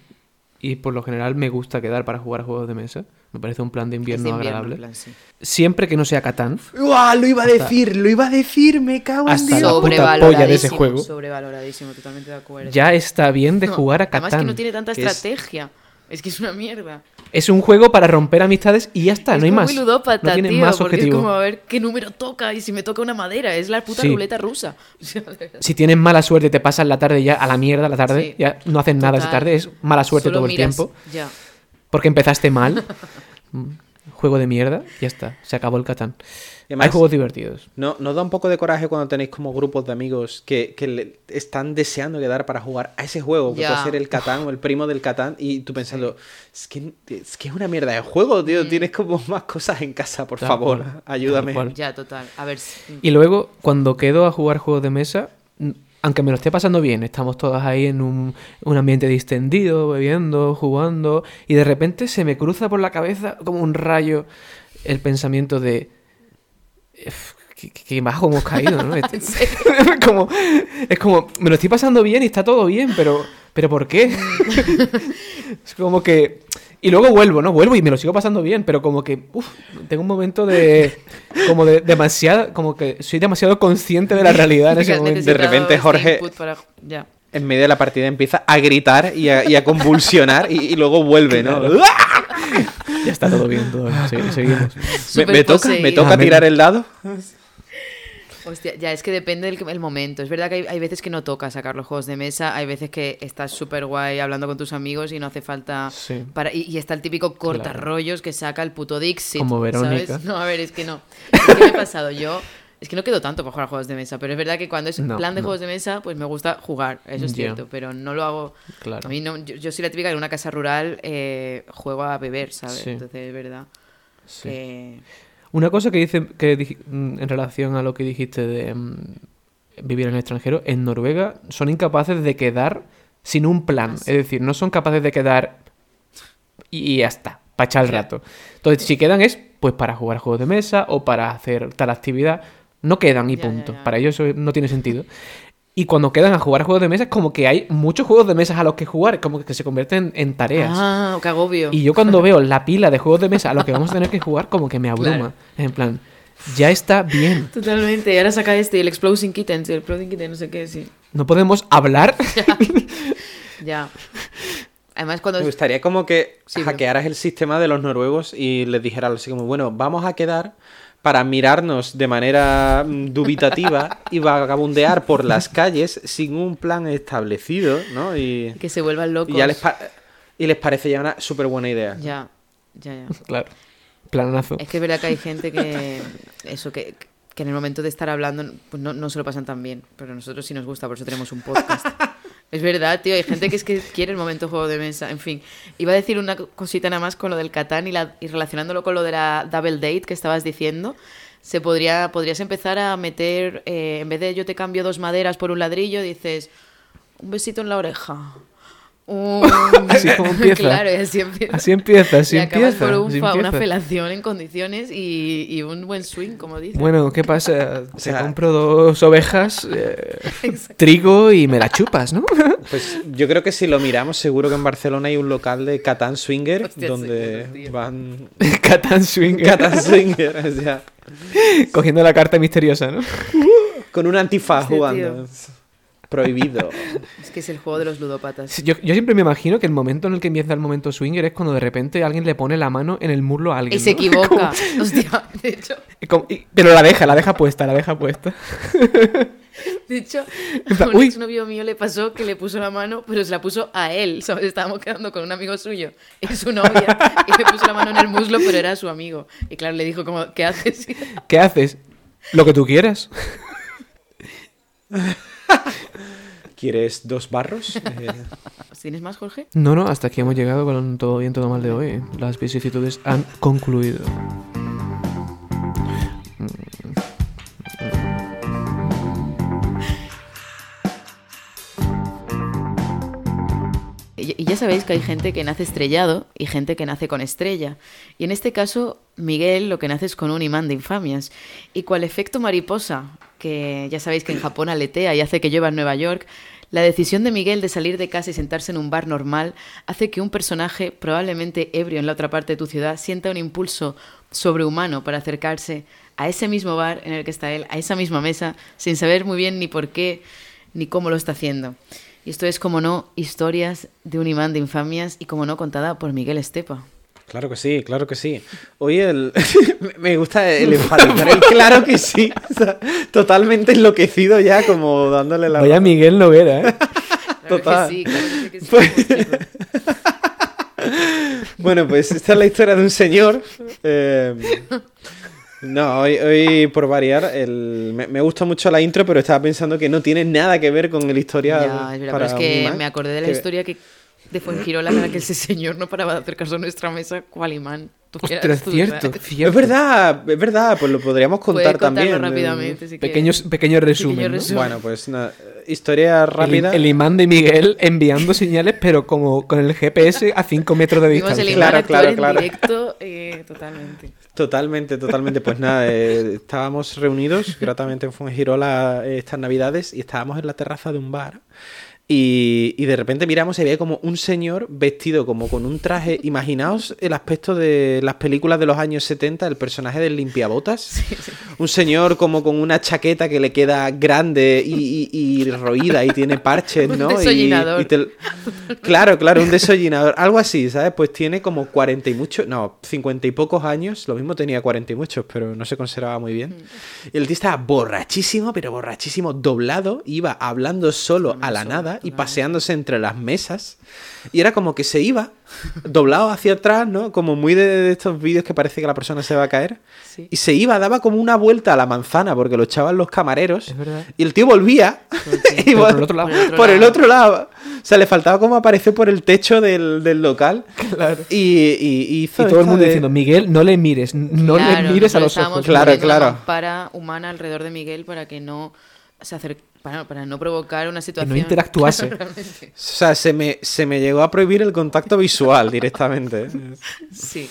Y por lo general me gusta quedar para jugar a juegos de mesa. Me parece un plan de invierno, de invierno, agradable. plan, sí. Siempre que no sea Catán. ¡Uah! Lo iba a Hasta- decir, lo iba a decir, me cago en Hasta Dios. la puta polla de ese juego. Sobrevaloradísimo, totalmente de acuerdo. Ya está bien de No, jugar a Además Catán. que no tiene tanta que es- estrategia. Es que es una mierda. Es un juego para romper amistades y ya está, es no hay más. muy ludópata, no tiene tío, más objetivo. es como a ver qué número toca y si me toca una madera. Es la puta Sí. ruleta rusa. Si tienes mala suerte, te pasas la tarde ya a la mierda la tarde, Sí. ya no haces nada esa tarde, es mala suerte Solo todo el miras, tiempo. Ya. Porque empezaste mal. Mm, Juego de mierda, ya está, se acabó el Catán. Además- Hay juegos divertidos. ¿No, ¿No da un poco de coraje cuando tenéis como grupos de amigos que, que le- están deseando quedar para jugar a ese juego? Que Ya. puede ser el Catán o el primo del Catán y tú pensando, es, que, es que es una mierda de juego, Mm. tío. Tienes como más cosas en casa, por Tal favor, cual, ayúdame. Ya, total. A ver. si- Y luego, cuando quedo a jugar juegos de mesa, mm, aunque me lo esté pasando bien, estamos todas ahí en un, un ambiente distendido, bebiendo, jugando, y de repente se me cruza por la cabeza como un rayo el pensamiento de... "Ef, Qué, bajo hemos caído, ¿no? Este- como, es como, me lo estoy pasando bien y está todo bien, pero, pero ¿por qué? es como que... Y luego vuelvo, ¿no? Vuelvo y me lo sigo pasando bien, pero como que, uff, tengo un momento de... Como de demasiado... Como que soy demasiado consciente de la realidad en ese momento. necesitado repente, Jorge- para- Ya. En medio de la partida empieza a gritar y a, y a convulsionar y, y luego vuelve, ¿no? Ya está todo bien, todo bien. Sí, seguimos. ¿Me, toca? ¿Me toca tirar el dado? Hostia, ya es que depende del el momento. Es verdad que hay, hay veces que no toca sacar los juegos de mesa, hay veces que estás súper guay hablando con tus amigos y no hace falta... Sí. Para, y, y está el típico cortarrollos que saca el puto Dixit. Como Verónica. ¿sabes? No, a ver, es que no. Es que me he pasado yo... Es que no quedo tanto para jugar a juegos de mesa, pero es verdad que cuando es No, plan de no. juegos de mesa, pues me gusta jugar, eso es cierto, pero no lo hago... Claro. A mí no, yo, yo soy la típica que en una casa rural eh, juego a beber, ¿sabes? Sí. Entonces es verdad Sí. que... Una cosa que dice que mm, en relación a lo que dijiste de mm, vivir en el extranjero, en Noruega son incapaces de quedar sin un plan. Es decir, no son capaces de quedar y, y ya está, para echar el rato. Entonces, si quedan es pues para jugar juegos de mesa o para hacer tal actividad. No quedan y Ya, ya, punto. ya. Para ellos eso no tiene sentido. Y cuando quedan a jugar juegos de mesa es como que hay muchos juegos de mesa a los que jugar, como que se convierten en tareas. Ah, qué agobio. Y yo cuando veo la pila de juegos de mesa a los que vamos a tener que jugar, como que me abruma. Claro. En plan, ya está bien. Totalmente, y ahora saca este, el Exploding Kittens, el Exploding Kitten, no sé qué, sí. No podemos hablar. Ya. Además, cuando... Me gustaría como que Sí, hackearas el sistema de los noruegos y les dijeras así como, bueno, vamos a quedar para mirarnos de manera mm, dubitativa y vagabundear por las calles sin un plan establecido, ¿no? Y, Que se vuelvan locos. y ya les, pa- y les parece ya una súper buena idea. Ya, ya, ya. claro. Planazo. Es que es verdad que hay gente que... Eso, que, que en el momento de estar hablando, pues no, no se lo pasan tan bien. Pero a nosotros sí nos gusta, por eso tenemos un podcast. Es verdad, tío. Hay gente que es que quiere el momento juego de mesa. En fin, iba a decir una cosita nada más con lo del Catán y, la, y relacionándolo con lo de la double date que estabas diciendo. Se podría, podrías empezar a meter, eh, en vez de yo te cambio dos maderas por un ladrillo, dices un besito en la oreja. Así como empieza. Claro, y así empieza. Así empieza, así y acabas empieza. por un así una felación en condiciones y, y un buen swing, como dices. Bueno, ¿qué pasa? Te sea- compro dos ovejas, eh, trigo y me la chupas, ¿no? Pues yo creo que si lo miramos, seguro que en Barcelona hay un local de Catán Swinger Hostia, donde sí, tío. van Catán swing. Catán Swinger, o sea, Cogiendo la carta misteriosa, ¿no? con un antifaz Hostia, jugando. Prohibido. Es que es el juego de los ludópatas. Yo, yo siempre me imagino que el momento en el que empieza el momento swinger es cuando de repente alguien le pone la mano en el muslo a alguien. Y se ¿no? equivoca. Hostia, de hecho, Y como- y- pero la deja, la deja puesta, la deja puesta. de hecho, a un exnovio mío le pasó que le puso la mano, pero se la puso a él. ¿sabes? Estábamos quedando con un amigo suyo y su novia. Y le puso la mano en el muslo, pero era su amigo. Y claro, le dijo como, ¿qué haces? ¿Qué haces? Lo que tú quieras. ¿Quieres dos barros? Eh, ¿Tienes más, Jorge? No, no, hasta aquí hemos llegado con todo bien, todo mal de hoy. Las vicisitudes han concluido. Y ya sabéis que hay gente que nace estrellado y gente que nace con estrella. Y en este caso, Miguel lo que nace es con un imán de infamias. Y cual efecto mariposa, que ya sabéis que en Japón aletea y hace que llueva en Nueva York, la decisión de Miguel de salir de casa y sentarse en un bar normal hace que un personaje, probablemente ebrio en la otra parte de tu ciudad, sienta un impulso sobrehumano para acercarse a ese mismo bar en el que está él, a esa misma mesa, sin saber muy bien ni por qué ni cómo lo está haciendo. Y esto es, como no, historias de un imán de infamias y, como no, contada por Miguel Estepa. Claro que sí, claro que sí. Hoy el... me gusta el enfatizar el claro que sí. O sea, totalmente enloquecido ya, como dándole la... Vaya Miguel Noguera, ¿eh? Claro Total. que sí, claro que sí, Pues-. Bueno, pues esta es la historia de un señor. eh, No, hoy, hoy por variar, el... me, me gusta mucho la intro, pero estaba pensando que no tiene nada que ver con la historia. Ya, es verdad, para pero es que me acordé de la Que- historia que de Fuengirola para que ese señor no paraba de acercarse a nuestra mesa cual imán. Ostras, tú, cierto, cierto. Es verdad, es verdad, pues lo podríamos contar también. rápidamente. si quieres. Pequeños, pequeño resumen. Pequeño ¿no? resumen. Bueno, pues nada, historia rápida. El, el imán de Miguel enviando señales, pero como con el GPS a 5 metros de Vimos el distancia. imán Claro, actuar claro, en claro. directo eh, totalmente. Totalmente, totalmente. Pues nada, eh, estábamos reunidos gratamente en Fuengirola eh, estas navidades y estábamos en la terraza de un bar. Y, y de repente miramos y había como un señor vestido como con un traje. Imaginaos el aspecto de las películas de los años 70, el personaje del limpiabotas. Un señor como con una chaqueta que le queda grande y, y- y roída y tiene parches, Un ¿no? Desollinador. te- Claro, claro, un desollinador. Algo así, ¿sabes? Pues tiene como 40 y muchos, no, 50 y pocos años. Lo mismo tenía 40 y muchos, pero no se conservaba muy bien. Y el tío estaba borrachísimo, pero borrachísimo, doblado. Iba hablando solo a la nada y paseándose entre las mesas. Y era como que se iba, doblado hacia atrás, ¿no? Como muy de, de estos vídeos que parece que la persona se va a caer. Sí. Y se iba, daba como una vuelta a la manzana porque lo echaban los camareros. Es verdad. Y el tío volvía. y por el otro lado. Por el otro lado. O sea, le faltaba como aparecer por el techo del, del local. Y, y- y hizo Y todo el mundo de- diciendo, Miguel, no le mires, no Claro, le mires a los ojos. Claro, claro. mampara humana alrededor de Miguel para que no se acerque, para, para no provocar una situación. interactuase. Claro, realmente. O sea, se me, se me llegó a prohibir el contacto visual directamente. Sí.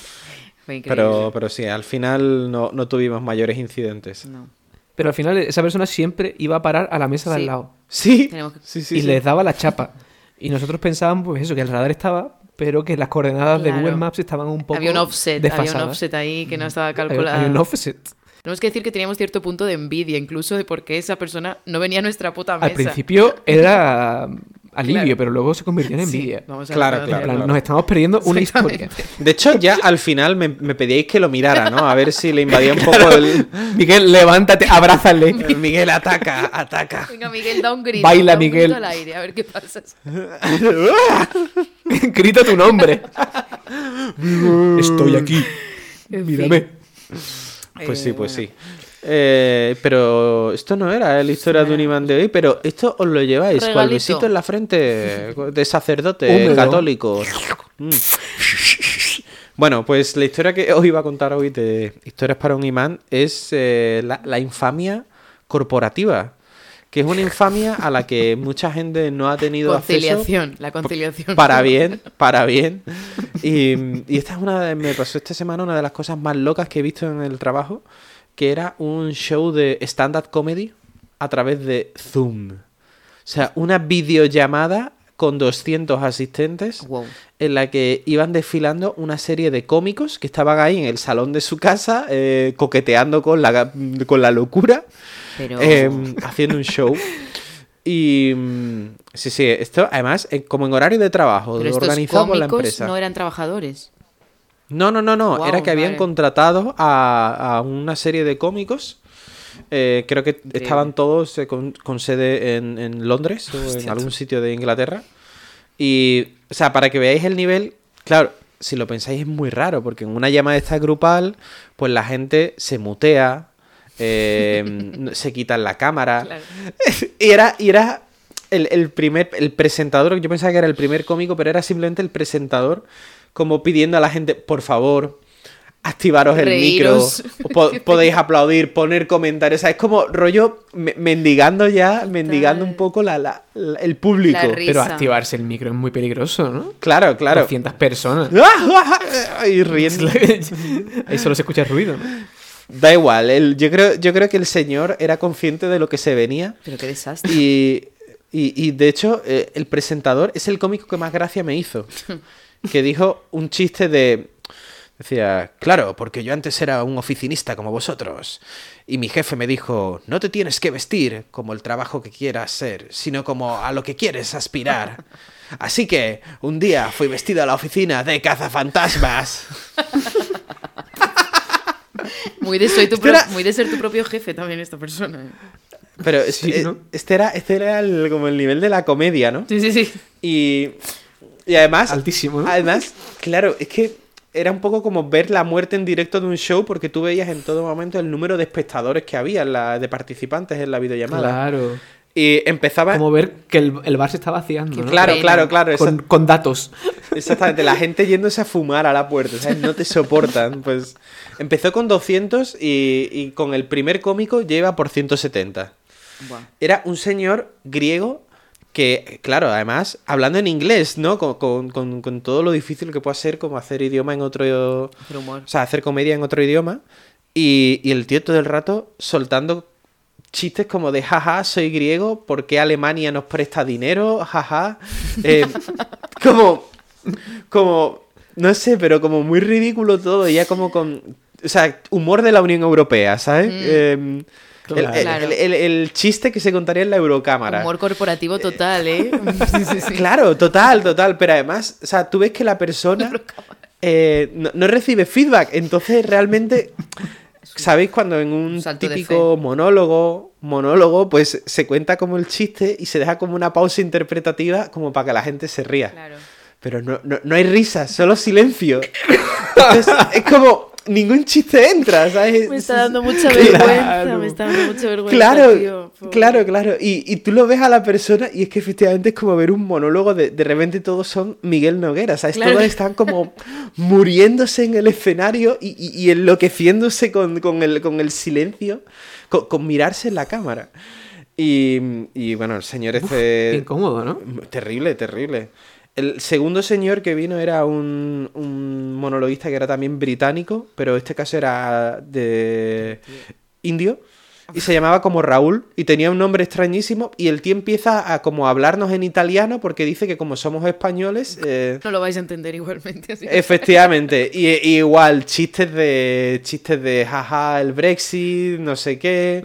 Fue increíble. Pero, pero sí, al final no, no tuvimos mayores incidentes. No. Pero al final esa persona siempre iba a parar a la mesa de Sí. al lado. Sí, Tenemos que- sí, sí. y sí. les daba la chapa. Y nosotros pensábamos, pues eso, que el radar estaba, pero que las coordenadas de. Google Maps estaban un poco había un offset, había un offset ahí que no estaba Había- calculado. había un offset. Tenemos que decir que teníamos cierto punto de envidia, incluso de por qué esa persona no venía a nuestra puta mesa. Al principio era alivio, Claro. pero luego se convirtió en Sí, envidia. vamos a Claro, claro. Nos estamos perdiendo una historia. De hecho, ya al final me, me pedíais que lo mirara, ¿no? A ver si le invadía un poco el... Miguel, levántate, abrázale. el Miguel ataca, ataca. Venga, Miguel, da un grito. Baila, da un Miguel. grito al aire, a ver qué pasa. Grita tu nombre. Estoy aquí. En Mírame. Pues Eh, sí, pues bueno. sí. Eh, pero esto no era la historia de un imán de hoy, pero esto os lo lleváis con el Regalito. besito en la frente de sacerdote Húmedo. católico. Mm. Bueno, pues la historia que os iba a contar hoy de Historias para un imán es eh, la, la infamia corporativa, que es una infamia a la que mucha gente no ha tenido acceso Conciliación, la conciliación. para bien, para bien. Y, y esta es una de, me pasó esta semana una de las cosas más locas que he visto en el trabajo, que era un show de stand-up comedy a través de Zoom. O sea, una videollamada con 200 asistentes Wow. en la que iban desfilando una serie de cómicos que estaban ahí en el salón de su casa eh, coqueteando con la, con la locura Pero... eh, haciendo un show. Y mm, sí, sí, esto además como en horario de trabajo, pero organizado por la empresa. no eran trabajadores. No, no, no, no, era que habían vale. contratado a, a una serie de cómicos. eh, creo que estaban todos eh, con, con sede en, en Londres o en algún sitio de Inglaterra. Y, o sea, para que veáis el nivel, claro, si lo pensáis es muy raro, porque en una llamada esta grupal, pues la gente se mutea, eh, se quitan la cámara. Claro. y era, y era el, el primer, el presentador, yo pensaba que era el primer cómico, pero era simplemente el presentador como pidiendo a la gente, por favor, activaros el Reíros. micro, po- podéis aplaudir, poner comentarios, o sea, es como rollo me- mendigando ya, mendigando un poco la, la- la- el público. La. Pero activarse el micro es muy peligroso, ¿no? Claro, claro. 200 personas. y riendo. Ahí solo se escucha ruido, ¿no? Da igual, el- yo, creo, yo creo que el señor era consciente de lo que se venía. Pero qué desastre. Y, y- y, de hecho, eh, el presentador es el cómico que más gracia me hizo. Que dijo un chiste de. Decía, claro, porque yo antes era un oficinista como vosotros. Y mi jefe me dijo, no te tienes que vestir como el trabajo que quieras ser, sino como a lo que quieres aspirar. Así que un día fui vestido a la oficina de cazafantasmas. Muy de, soy tu Este pro- era- muy de ser tu propio jefe también esta persona. ¿eh? Pero este, Sí, ¿no? este era, este era el- como el nivel de la comedia, ¿no? Sí, sí, sí. Y, y además, Altísimo, ¿no? además, claro, es que era un poco como ver la muerte en directo de un show porque tú veías en todo momento el número de espectadores que había, la- de participantes en la videollamada. Claro. Y empezaba... Como ver que el, el bar se está vaciando. Claro, claro, claro. Con, esa- con datos. Exactamente, la gente yéndose a fumar a la puerta, ¿sabes? No te soportan. Pues empezó con 200 y, y con el primer cómico lleva por 170. Buah. Era un señor griego que, claro, además, hablando en inglés, ¿no? Con, con- con- con todo lo difícil que puede ser como hacer idioma en otro... Hacer humor. O sea, hacer comedia en otro idioma. Y, y el tío todo el rato soltando chistes como de jaja, soy griego, ¿por qué Alemania nos presta dinero? Jaja. Eh, como, como, no sé, pero como muy ridículo todo, ya como con, o sea, humor de la Unión Europea, ¿sabes? Mm. Eh, el- Claro. el, Claro. el- el- el chiste que se contaría en la Eurocámara. Humor corporativo total, ¿eh? Sí, sí, sí. Claro, total, total. Pero además, o sea, tú ves que la persona eh, no, no recibe feedback. Entonces, realmente, ¿sabéis cuando en un salto típico monólogo, monólogo, pues se cuenta como el chiste y se deja como una pausa interpretativa como para que la gente se ría? Claro. Pero no, no, no hay risa, solo silencio. Entonces, es como ningún chiste entra, ¿sabes? Me está dando mucha Claro. vergüenza, me está dando mucha vergüenza. Claro, tío. Claro, claro. Y, y tú lo ves a la persona y es que efectivamente es como ver un monólogo de, de repente todos son Miguel Noguera, ¿sabes? Claro. Todos están como muriéndose en el escenario y, y- y enloqueciéndose con, con el, con el silencio, con, con mirarse en la cámara. Y, y, bueno, el señor Qué este... incómodo, ¿no? Terrible, terrible. El segundo señor que vino era un, un monologuista que era también británico, pero este caso era de indio. Y se llamaba como Raúl y tenía un nombre extrañísimo y el tío empieza a como hablarnos en italiano porque dice que como somos españoles... eh, No lo vais a entender igualmente. Así Efectivamente, y, y igual chistes de chistes de jaja el Brexit, no sé qué.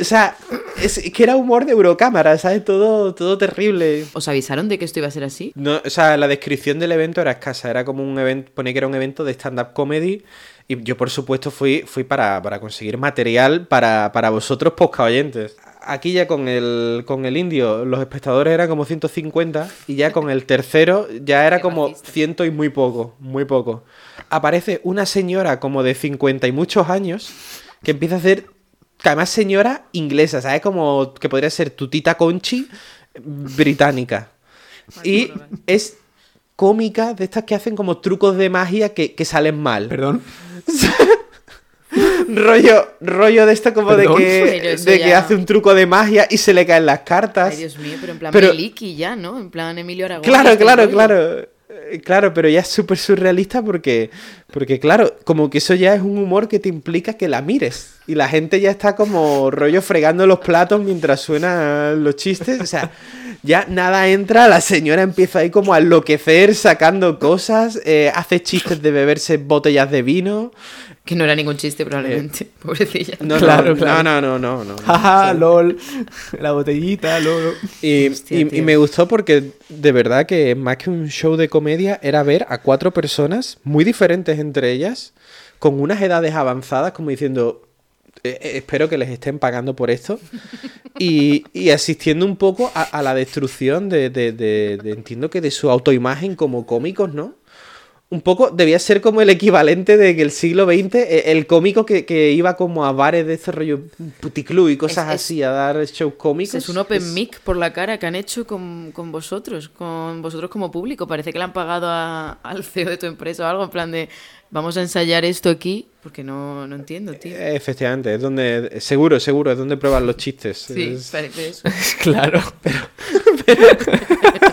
O sea, es que era humor de Eurocámara, ¿sabes? Todo, todo terrible. ¿Os avisaron de que esto iba a ser así? No, o sea, la descripción del evento era escasa, era como un evento, ponía que era un evento de stand-up comedy. Y yo, por supuesto, fui, fui para, para conseguir material para, para vosotros, posca oyentes. Aquí ya con el, con el indio, los espectadores eran como 150 y ya con el tercero ya era como ciento y muy poco, muy poco. Aparece una señora como de 50 y muchos años que empieza a hacer, que además señora inglesa, ¿sabes? Como que podría ser tu tita Conchi británica. Y es cómica de estas que hacen como trucos de magia que, que salen mal. Perdón. Rollo, rollo de esto como Perdón. de que, de que ya- hace un truco de magia y se le caen las cartas. Ay, Dios mío, pero en plan Pero- Miliki ya, ¿no? En plan Emilio Aragón. Claro, claro, claro. Eh, Claro, pero ya es súper surrealista porque, porque, claro, como que eso ya es un humor que te implica que la mires. Y la gente ya está como rollo fregando los platos mientras suenan los chistes. O sea, ya nada entra, la señora empieza ahí como a enloquecer, sacando cosas, eh, hace chistes de beberse botellas de vino. Que no era ningún chiste, probablemente. Pobrecilla. No, Claro, no, claro. no, no, no, no, no. Jaja, lol. La botellita, lol. Y, Hostia, y- y me gustó porque de verdad que más que un show de comedia era ver a cuatro personas muy diferentes entre ellas, con unas edades avanzadas, como diciendo, "Eh, eh, espero que les estén pagando por esto, y, y asistiendo un poco a, a la destrucción de, de- de- de- entiendo que de su autoimagen como cómicos, ¿no? Un poco debía ser como el equivalente de que el siglo XX, eh, el cómico que, que iba como a bares de este rollo puticlub y cosas Es- es- así, a dar shows cómicos. Es un open Es- mic por la cara que han hecho con, con vosotros, con vosotros como público. Parece que le han pagado a- al CEO de tu empresa o algo, en plan de vamos a ensayar esto aquí, porque no, no entiendo, tío. Eh, Efectivamente, es donde. Seguro, seguro, es donde prueban los chistes. Sí, Es- parece eso. claro.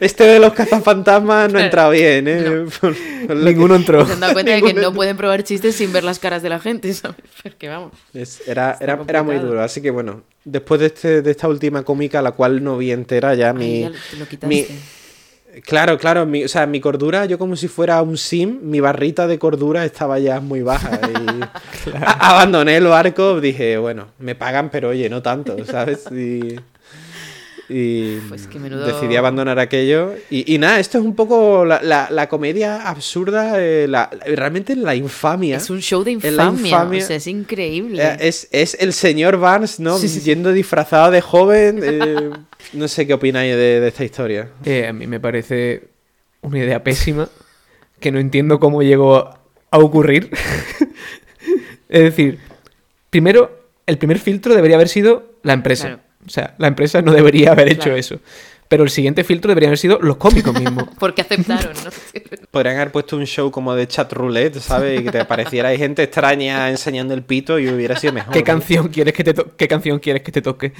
Este de los cazafantasmas no Claro. entra bien, ¿eh? Por- por lo que- Ninguno entró. Se han dado cuenta de que no pueden probar chistes sin ver las caras de la gente, ¿sabes? Porque vamos. Es- era, era, era muy duro, así que bueno, después de, este, de esta última cómica, la cual no vi entera, ya Ay, mi. ya te lo mi- Claro, claro, mi, o sea, mi cordura, yo como si fuera un sim, mi barrita de cordura estaba ya muy baja. Y a- abandoné el barco, dije, bueno, me pagan, pero oye, no tanto, ¿sabes? Y, y Pues que menudo- decidí abandonar aquello. Y, y nada, esto es un poco la, la- la comedia absurda, eh, la- la- realmente la infamia. Es un show de infamia, infamia. o sea, es increíble. Eh, Es, es el señor Barnes, ¿no? Sí, sí, sí. Yendo disfrazado de joven. eh, no sé qué opináis de, de esta historia. Eh, a mí me parece una idea pésima que no entiendo cómo llegó a ocurrir. es decir, primero, el primer filtro debería haber sido la empresa. Claro. O sea, la empresa no debería haber hecho Claro. eso. Pero el siguiente filtro deberían haber sido los cómicos mismos. Porque aceptaron, ¿no? Podrían haber puesto un show como de chat roulette, ¿sabes? Y que te pareciera ahí gente extraña enseñando el pito y hubiera sido mejor. ¿Qué ¿no? canción quieres que te qué canción quieres que te toque?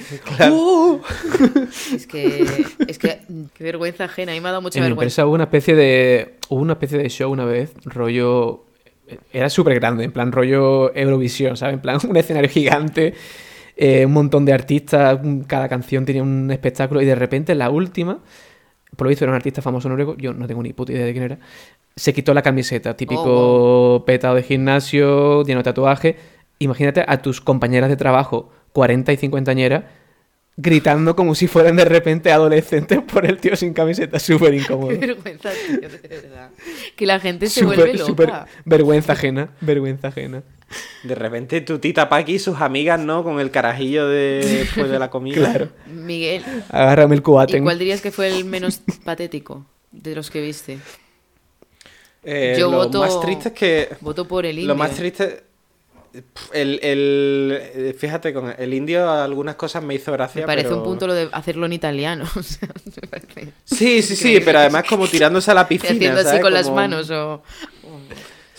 Es que, es que, qué vergüenza ajena. A mí me ha dado mucha En mi vergüenza. empresa hubo una especie de hubo una especie de show una vez, rollo era súper grande, en plan rollo Eurovisión, ¿sabes? En plan un escenario gigante, eh, un montón de artistas, cada canción tenía un espectáculo y de repente la última, por lo visto era un artista famoso noruego, yo no tengo ni puta idea de quién era, se quitó la camiseta, típico Oh, petado de gimnasio, lleno de tatuaje. Imagínate a tus compañeras de trabajo, 40 y 50 añeras, gritando como si fueran de repente adolescentes por el tío sin camiseta, súper incómodo. Qué vergüenza, tío, de verdad. Que la gente se vuelve Súper, loca. súper vergüenza ajena, vergüenza ajena. De repente tu tita Paqui y sus amigas, ¿no? Con el carajillo de después de la comida. Claro. Miguel, Agárrame el ¿y cubaten. cuál dirías que fue el menos patético de los que viste? Eh, Yo lo voto- más triste es que... Voto por el indio. Lo más triste... El, el- eh, fíjate, con el indio algunas cosas me hizo gracia, Me parece pero- un punto lo de hacerlo en italiano. o sea, me parece- Sí, sí, sí, pero además como tirándose a la piscina, haciendo así ¿sabes? con las manos o...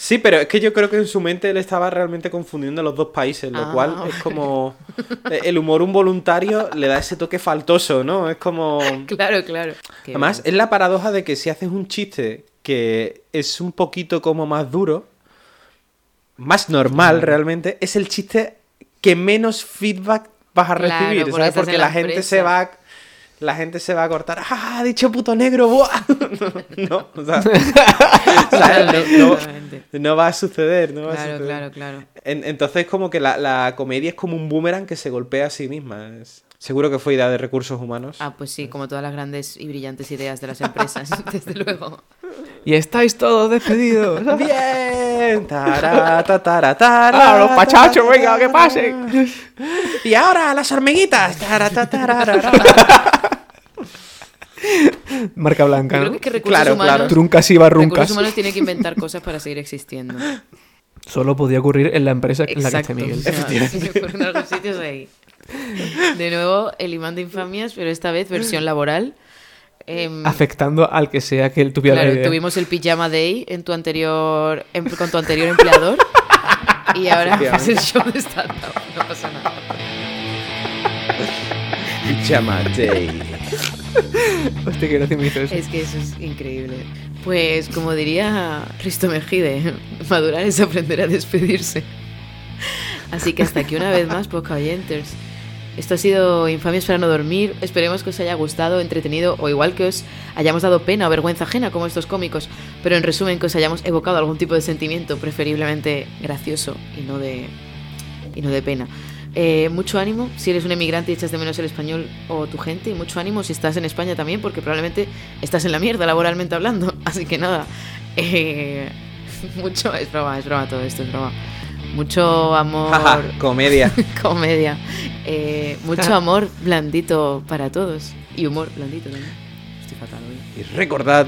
Sí, pero es que yo creo que en su mente él estaba realmente confundiendo los dos países, lo Ah, cual es como... El humor involuntario le da ese toque faltoso, ¿no? Es como... Claro, claro. Qué Además, bien. es la paradoja de que si haces un chiste que es un poquito como más duro, más normal realmente, es el chiste que menos feedback vas a Claro, recibir, porque ¿sabes? Porque la, la gente se va la gente se va a cortar, ¡ah, ha dicho puto negro! ¡buah! no, o sea, No- no- va a suceder, no va a Claro, suceder. claro, claro. En- entonces, como que la, la comedia es como un boomerang que se golpea a sí misma. Es- Seguro que fue idea de recursos humanos. Ah, pues sí, como todas las grandes y brillantes ideas de las empresas, desde luego. Y estáis todos despedidos. Bien. Tará, ta, tará, tará, ¡Ah, los pachachos, venga, que pasen! Y ahora las hormiguitas. Marca blanca, Yo creo ¿no? que, es que recursos Claro, humanos, claro. Truncas y recursos barruncas. humanos tiene que inventar cosas para seguir existiendo. Solo podía ocurrir en la empresa en la que esté. Miguel. o sea, por en algunos sitios ahí. De nuevo, el imán de infamias, pero esta vez versión laboral. Em, Afectando al que sea que él tuviera claro, la idea. tuvimos el pijama day en tu anterior, en- con tu anterior empleador. Y ahora haces el show de stand-up. No pasa nada. Pijama Day. Hostia, qué gracia me hizo. Es que eso es increíble. Pues como diría Risto Mejide, madurar es aprender a despedirse. Así que hasta aquí una vez más, poca oyentes. Esto ha sido Infamias para no dormir. Esperemos que os haya gustado, entretenido o igual que os hayamos dado pena o vergüenza ajena como estos cómicos. Pero en resumen que os hayamos evocado algún tipo de sentimiento, preferiblemente gracioso y no de, y no de pena. Eh, mucho ánimo si eres un emigrante y echas de menos el español o tu gente. Y mucho ánimo si estás en España también, porque probablemente estás en la mierda laboralmente hablando. Así que nada. eh, mucho. Es broma, es broma todo esto, es broma. Mucho amor. Jaja, comedia. comedia. Eh, mucho amor blandito para todos. Y humor blandito también. Estoy fatal hoy. Y recordad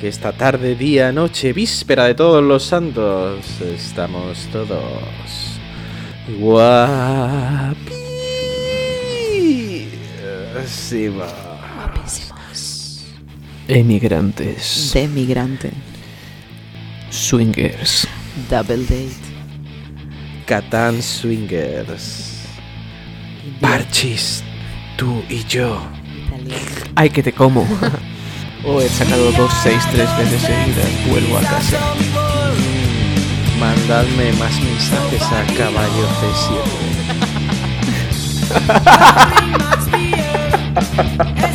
que esta tarde, día, noche, víspera de todos los santos, estamos todos guapísimos. Guapísimos. Emigrantes. De migrante. Swingers. Double date. Catán Swingers. Parchis, tú y yo. ¡Ay, que te como! oh, he sacado dos, seis, tres veces seguidas. Vuelvo a casa. Mandadme más mensajes a caballo C7.